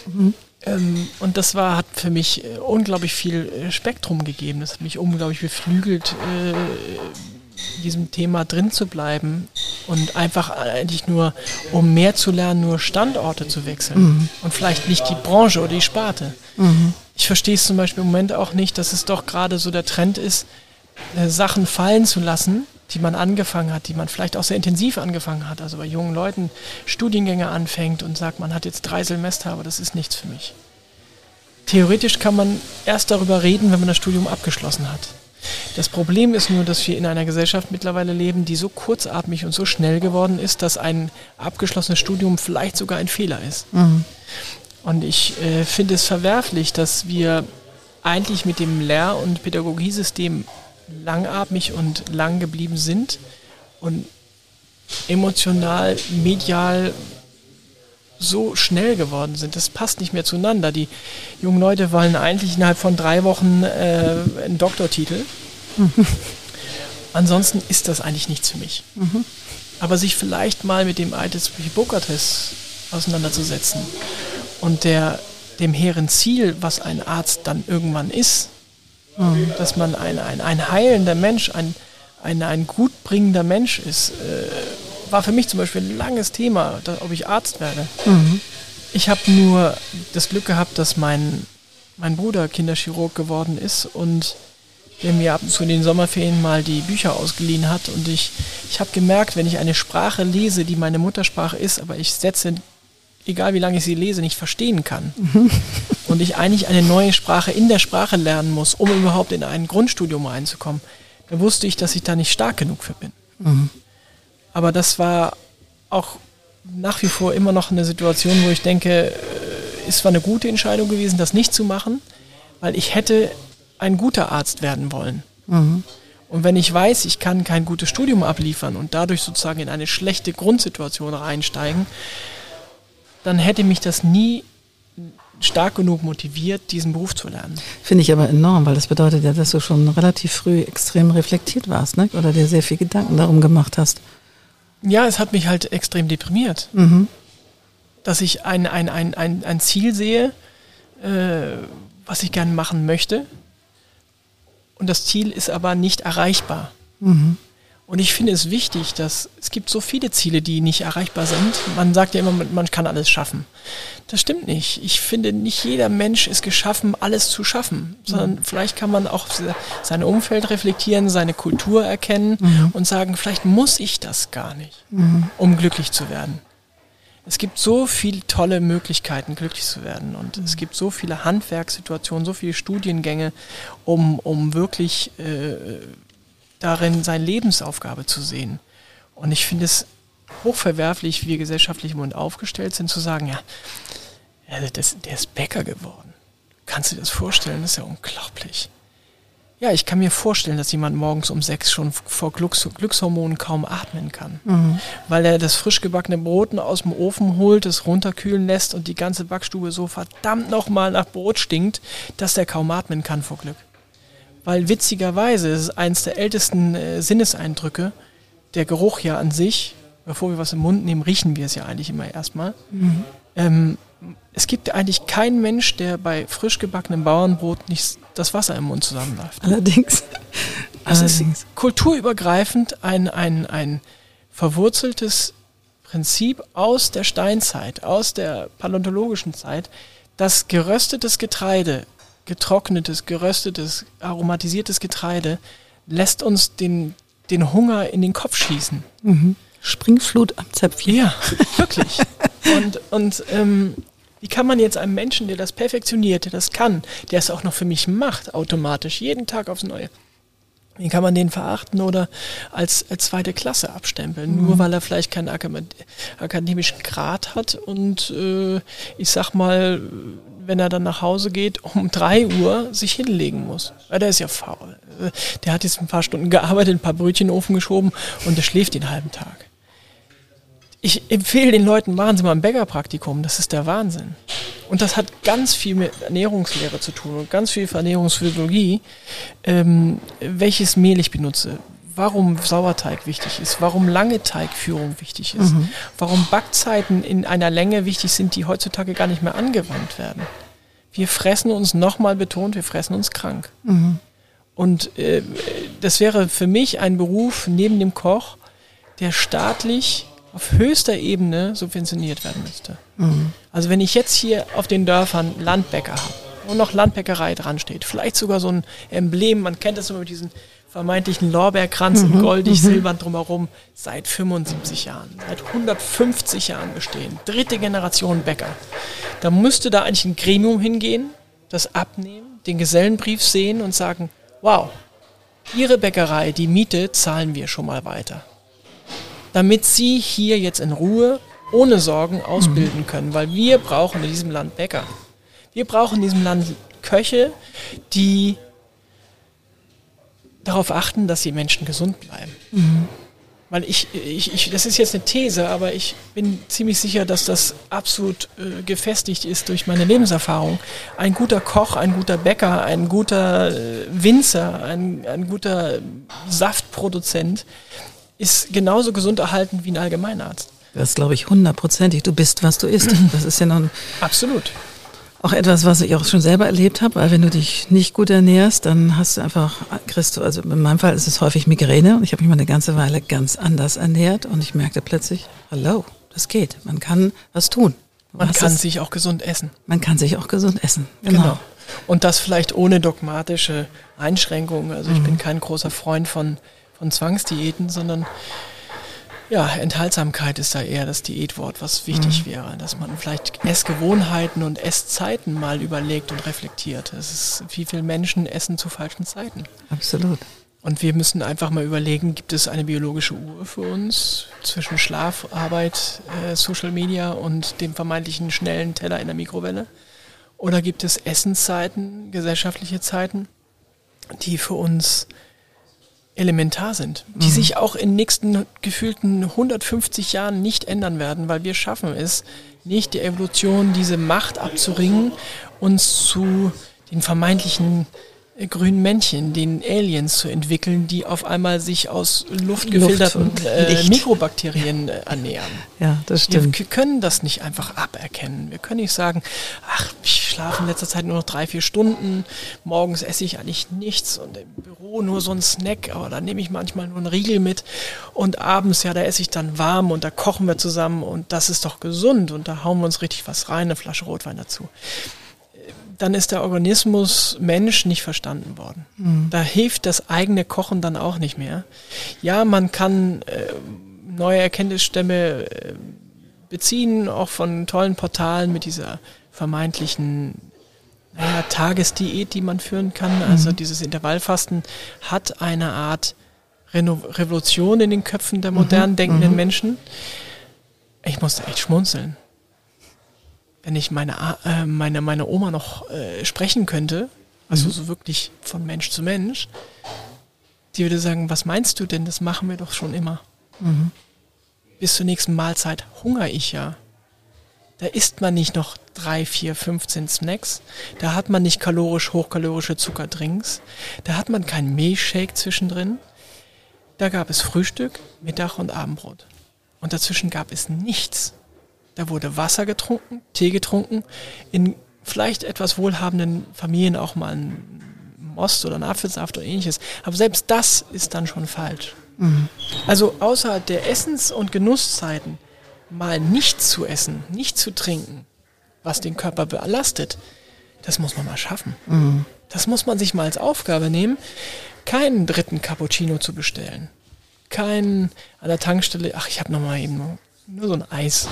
Mhm. Ähm, und das war, hat für mich äh, unglaublich viel äh, Spektrum gegeben. Das hat mich unglaublich beflügelt, äh, diesem Thema drin zu bleiben und einfach eigentlich nur, um mehr zu lernen, nur Standorte zu wechseln mhm. und vielleicht nicht die Branche oder die Sparte. Mhm. Ich verstehe es zum Beispiel im Moment auch nicht, dass es doch gerade so der Trend ist, äh, Sachen fallen zu lassen, die man angefangen hat, die man vielleicht auch sehr intensiv angefangen hat, also bei jungen Leuten Studiengänge anfängt und sagt, man hat jetzt drei Semester, aber das ist nichts für mich. Theoretisch kann man erst darüber reden, wenn man das Studium abgeschlossen hat. Das Problem ist nur, dass wir in einer Gesellschaft mittlerweile leben, die so kurzatmig und so schnell geworden ist, dass ein abgeschlossenes Studium vielleicht sogar ein Fehler ist. Mhm. Und ich äh, finde es verwerflich, dass wir eigentlich mit dem Lehr- und Pädagogiesystem langatmig und lang geblieben sind und emotional, medial so schnell geworden sind. Das passt nicht mehr zueinander. Die jungen Leute wollen eigentlich innerhalb von drei Wochen äh, einen Doktortitel. Mhm. Ansonsten ist das eigentlich nichts für mich. Mhm. Aber sich vielleicht mal mit dem Hippokrates auseinanderzusetzen und der, dem hehren Ziel, was ein Arzt dann irgendwann ist, mhm. dass man ein, ein, ein heilender Mensch, ein, ein, ein gutbringender Mensch ist, äh, war für mich zum Beispiel ein langes Thema, da, ob ich Arzt werde. Mhm. Ich habe nur das Glück gehabt, dass mein, mein Bruder Kinderchirurg geworden ist und der mir ab und zu in den Sommerferien mal die Bücher ausgeliehen hat. Und ich, ich habe gemerkt, wenn ich eine Sprache lese, die meine Muttersprache ist, aber ich setze, egal wie lange ich sie lese, nicht verstehen kann. Mhm. Und ich eigentlich eine neue Sprache in der Sprache lernen muss, um überhaupt in ein Grundstudium reinzukommen, dann wusste ich, dass ich da nicht stark genug für bin. Mhm. Aber das war auch nach wie vor immer noch eine Situation, wo ich denke, äh, zwar eine gute Entscheidung gewesen, das nicht zu machen, weil ich hätte ein guter Arzt werden wollen. Mhm. Und wenn ich weiß, ich kann kein gutes Studium abliefern und dadurch sozusagen in eine schlechte Grundsituation reinsteigen, dann hätte mich das nie stark genug motiviert, diesen Beruf zu lernen. Finde ich aber enorm, weil das bedeutet ja, dass du schon relativ früh extrem reflektiert warst, ne? oder dir sehr viel Gedanken darum gemacht hast. Ja, es hat mich halt extrem deprimiert. Mhm. Dass ich ein, ein, ein, ein, ein Ziel sehe, äh, was ich gerne machen möchte. Und das Ziel ist aber nicht erreichbar. Mhm. Und ich finde es wichtig, dass es gibt so viele Ziele, die nicht erreichbar sind. Man sagt ja immer, man kann alles schaffen. Das stimmt nicht. Ich finde, nicht jeder Mensch ist geschaffen, alles zu schaffen, sondern mhm. vielleicht kann man auch sein Umfeld reflektieren, seine Kultur erkennen mhm. und sagen, vielleicht muss ich das gar nicht, mhm. um glücklich zu werden. Es gibt so viele tolle Möglichkeiten, glücklich zu werden. Und es gibt so viele Handwerkssituationen, so viele Studiengänge, um, um wirklich äh, darin seine Lebensaufgabe zu sehen. Und ich finde es hochverwerflich, wie wir gesellschaftlich im Moment aufgestellt sind, zu sagen, ja, das, der ist Bäcker geworden. Kannst du dir das vorstellen? Das ist ja unglaublich. Ja, ich kann mir vorstellen, dass jemand morgens um sechs schon vor Glücks Glückshormonen kaum atmen kann. Mhm. Weil er das frisch gebackene Brot aus dem Ofen holt, es runterkühlen lässt und die ganze Backstube so verdammt nochmal nach Brot stinkt, dass der kaum atmen kann vor Glück. Weil witzigerweise ist es eines der ältesten äh, Sinneseindrücke, der Geruch ja an sich, bevor wir was im Mund nehmen, riechen wir es ja eigentlich immer erstmal. Mhm. Ähm, es gibt eigentlich keinen Mensch, der bei frisch gebackenem Bauernbrot nicht das Wasser im Mund zusammenläuft. Allerdings. Es ist kulturübergreifend ein, ein, ein verwurzeltes Prinzip aus der Steinzeit, aus der paläontologischen Zeit, dass geröstetes Getreide getrocknetes, geröstetes, aromatisiertes Getreide lässt uns den, den Hunger in den Kopf schießen. Mhm. Springflut am Zäpfchen. Ja, wirklich. und und ähm, wie kann man jetzt einem Menschen, der das perfektioniert, der das kann, der es auch noch für mich macht, automatisch, jeden Tag aufs Neue, wie kann man den verachten oder als, als zweite Klasse abstempeln, mhm. nur weil er vielleicht keinen akademischen Grad hat und äh, ich sag mal wenn er dann nach Hause geht, um drei Uhr sich hinlegen muss. Weil der ist ja faul. Der hat jetzt ein paar Stunden gearbeitet, ein paar Brötchen in den Ofen geschoben und der schläft den halben Tag. Ich empfehle den Leuten, machen Sie mal ein Bäckerpraktikum, das ist der Wahnsinn. Und das hat ganz viel mit Ernährungslehre zu tun und ganz viel mit Ernährungsphysiologie, ähm, welches Mehl ich benutze, warum Sauerteig wichtig ist, warum lange Teigführung wichtig ist, mhm. warum Backzeiten in einer Länge wichtig sind, die heutzutage gar nicht mehr angewandt werden. Wir fressen uns nochmal betont, wir fressen uns krank. Mhm. Und äh, das wäre für mich ein Beruf neben dem Koch, der staatlich auf höchster Ebene subventioniert werden müsste. Mhm. Also wenn ich jetzt hier auf den Dörfern Landbäcker habe und noch Landbäckerei dran steht, vielleicht sogar so ein Emblem, man kennt das immer mit diesen vermeintlichen Lorbeerkranz mhm. in goldig, mhm. silbern drumherum seit 75 Jahren, seit 150 Jahren bestehen. Dritte Generation Bäcker. Da müsste da eigentlich ein Gremium hingehen, das abnehmen, den Gesellenbrief sehen und sagen, wow, Ihre Bäckerei, die Miete zahlen wir schon mal weiter. Damit Sie hier jetzt in Ruhe, ohne Sorgen ausbilden können, weil wir brauchen in diesem Land Bäcker. Wir brauchen in diesem Land Köche, die darauf achten, dass die Menschen gesund bleiben. Mhm. Weil ich, ich, ich, das ist jetzt eine These, aber ich bin ziemlich sicher, dass das absolut äh, gefestigt ist durch meine Lebenserfahrung. Ein guter Koch, ein guter Bäcker, ein guter äh, Winzer, ein, ein guter Saftproduzent ist genauso gesund erhalten wie ein Allgemeinarzt. Das glaube ich hundertprozentig. Du bist, was du isst. Das ist ja nun. Absolut. Auch etwas, was ich auch schon selber erlebt habe, weil wenn du dich nicht gut ernährst, dann hast du einfach, kriegst du, also in meinem Fall ist es häufig Migräne und ich habe mich mal eine ganze Weile ganz anders ernährt und ich merkte plötzlich, hallo, das geht, man kann was tun. Man kann es, sich auch gesund essen. Man kann sich auch gesund essen, genau. genau. Und das vielleicht ohne dogmatische Einschränkungen. Also ich mhm. bin kein großer Freund von, von Zwangsdiäten, sondern ja, Enthaltsamkeit ist da eher das Diätwort, was wichtig mhm. wäre, dass man vielleicht Essgewohnheiten und Esszeiten mal überlegt und reflektiert. Es ist, wie viele Menschen essen zu falschen Zeiten. Absolut. Und wir müssen einfach mal überlegen, gibt es eine biologische Uhr für uns zwischen Schlaf, Arbeit, äh, Social Media und dem vermeintlichen schnellen Teller in der Mikrowelle? Oder gibt es Essenszeiten, gesellschaftliche Zeiten, die für uns elementar sind, die mhm. sich auch in den nächsten gefühlten 150 Jahren nicht ändern werden, weil wir schaffen es nicht, die Evolution diese Macht abzuringen, uns zu den vermeintlichen grünen Männchen, den Aliens zu entwickeln, die auf einmal sich aus luftgefilterten Luft äh, Mikrobakterien äh, ernähren. Ja, das stimmt. Wir können das nicht einfach aberkennen. Wir können nicht sagen, ach, ich schlafe in letzter Zeit nur noch drei, vier Stunden, morgens esse ich eigentlich nichts und im Büro nur so ein Snack, aber da nehme ich manchmal nur einen Riegel mit und abends, ja, da esse ich dann warm und da kochen wir zusammen und das ist doch gesund und da hauen wir uns richtig was rein, eine Flasche Rotwein dazu dann ist der Organismus Mensch nicht verstanden worden. Mhm. Da hilft das eigene Kochen dann auch nicht mehr. Ja, man kann äh, neue Erkenntnisstämme äh, beziehen, auch von tollen Portalen mit dieser vermeintlichen naja, Tagesdiät, die man führen kann. Mhm. Also dieses Intervallfasten hat eine Art Reno Revolution in den Köpfen der modern mhm. denkenden mhm. Menschen. Ich musste echt schmunzeln wenn ich meine, äh, meine, meine Oma noch äh, sprechen könnte, also mhm. so wirklich von Mensch zu Mensch, die würde sagen, was meinst du denn, das machen wir doch schon immer. Mhm. Bis zur nächsten Mahlzeit hungere ich ja. Da isst man nicht noch drei, vier, 15 Snacks. Da hat man nicht kalorisch hochkalorische Zuckerdrinks. Da hat man keinen Milchshake zwischendrin. Da gab es Frühstück, Mittag und Abendbrot. Und dazwischen gab es nichts. Da wurde Wasser getrunken, Tee getrunken, in vielleicht etwas wohlhabenden Familien auch mal ein Most oder ein Apfelsaft oder ähnliches. Aber selbst das ist dann schon falsch. Mhm. Also außerhalb der Essens- und Genusszeiten mal nicht zu essen, nicht zu trinken, was den Körper belastet, das muss man mal schaffen. Mhm. Das muss man sich mal als Aufgabe nehmen, keinen dritten Cappuccino zu bestellen. Keinen an der Tankstelle, ach, ich habe noch mal eben nur so ein Eis.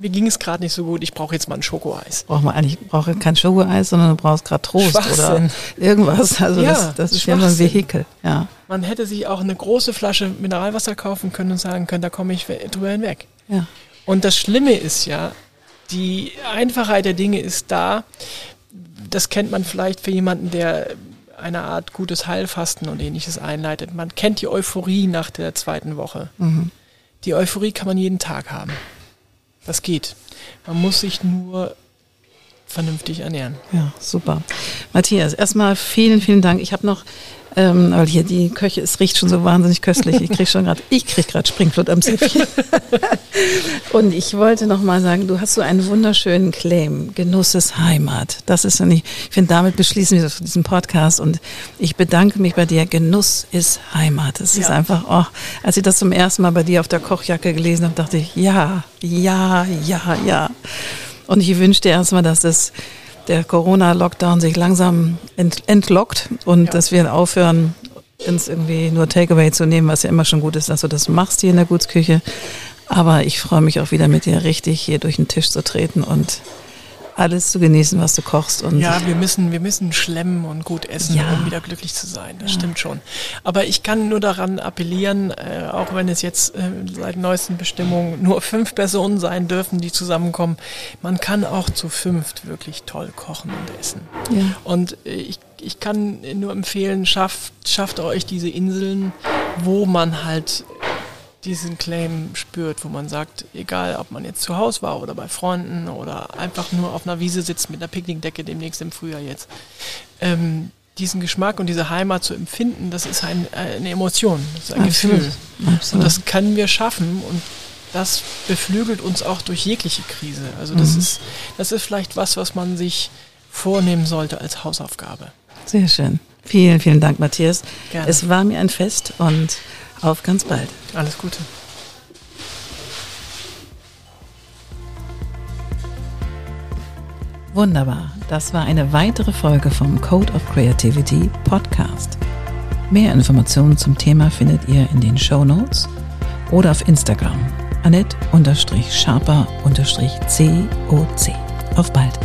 Mir ging es gerade nicht so gut, ich brauche jetzt mal ein Schokoeis. Braucht man eigentlich brauche kein Schokoeis, sondern du brauchst gerade Trost oder irgendwas. Also ja, das, das ist ja nur ein Vehikel. Ja. Man hätte sich auch eine große Flasche Mineralwasser kaufen können und sagen können, da komme ich drüber hinweg. Ja. Und das Schlimme ist ja, die Einfachheit der Dinge ist da. Das kennt man vielleicht für jemanden, der eine Art gutes Heilfasten und ähnliches einleitet. Man kennt die Euphorie nach der zweiten Woche. Mhm. Die Euphorie kann man jeden Tag haben. Das geht. Man muss sich nur vernünftig ernähren. Ja, super. Matthias, erstmal vielen, vielen Dank. Ich habe noch ähm, weil hier die Köche, es riecht schon so wahnsinnig köstlich. Ich kriege schon gerade, ich kriege gerade Springflut am Zäpfchen. und ich wollte noch mal sagen, du hast so einen wunderschönen Claim, Genuss ist Heimat. Das ist und ich, ich finde, damit beschließen wir diesen Podcast und ich bedanke mich bei dir. Genuss ist Heimat. Es ja. ist einfach, oh, als ich das zum ersten Mal bei dir auf der Kochjacke gelesen habe, dachte ich, ja, ja, ja, ja. Und ich wünschte erstmal, dass das der Corona-Lockdown sich langsam ent entlockt und ja. dass wir aufhören, ins irgendwie nur Takeaway zu nehmen, was ja immer schon gut ist, dass du das machst hier in der Gutsküche. Aber ich freue mich auch wieder mit dir richtig hier durch den Tisch zu treten und alles zu genießen, was du kochst. Und ja, wir müssen, wir müssen schlemmen und gut essen, ja. um wieder glücklich zu sein. Das ja. stimmt schon. Aber ich kann nur daran appellieren, äh, auch wenn es jetzt äh, seit neuesten Bestimmungen nur fünf Personen sein dürfen, die zusammenkommen, man kann auch zu fünft wirklich toll kochen und essen. Ja. Und äh, ich, ich kann nur empfehlen, schafft, schafft euch diese Inseln, wo man halt diesen Claim spürt, wo man sagt, egal ob man jetzt zu Hause war oder bei Freunden oder einfach nur auf einer Wiese sitzt mit einer Picknickdecke demnächst im Frühjahr jetzt, ähm, diesen Geschmack und diese Heimat zu empfinden, das ist ein, eine Emotion, das ist ein Absolut. Gefühl. Absolut. Und das können wir schaffen und das beflügelt uns auch durch jegliche Krise. Also das mhm. ist, das ist vielleicht was, was man sich vornehmen sollte als Hausaufgabe. Sehr schön. Vielen, vielen Dank, Matthias. Gerne. Es war mir ein Fest und auf ganz bald. Alles Gute. Wunderbar. Das war eine weitere Folge vom Code of Creativity Podcast. Mehr Informationen zum Thema findet ihr in den Show Notes oder auf Instagram. Annette-Sharper-COC. Auf bald.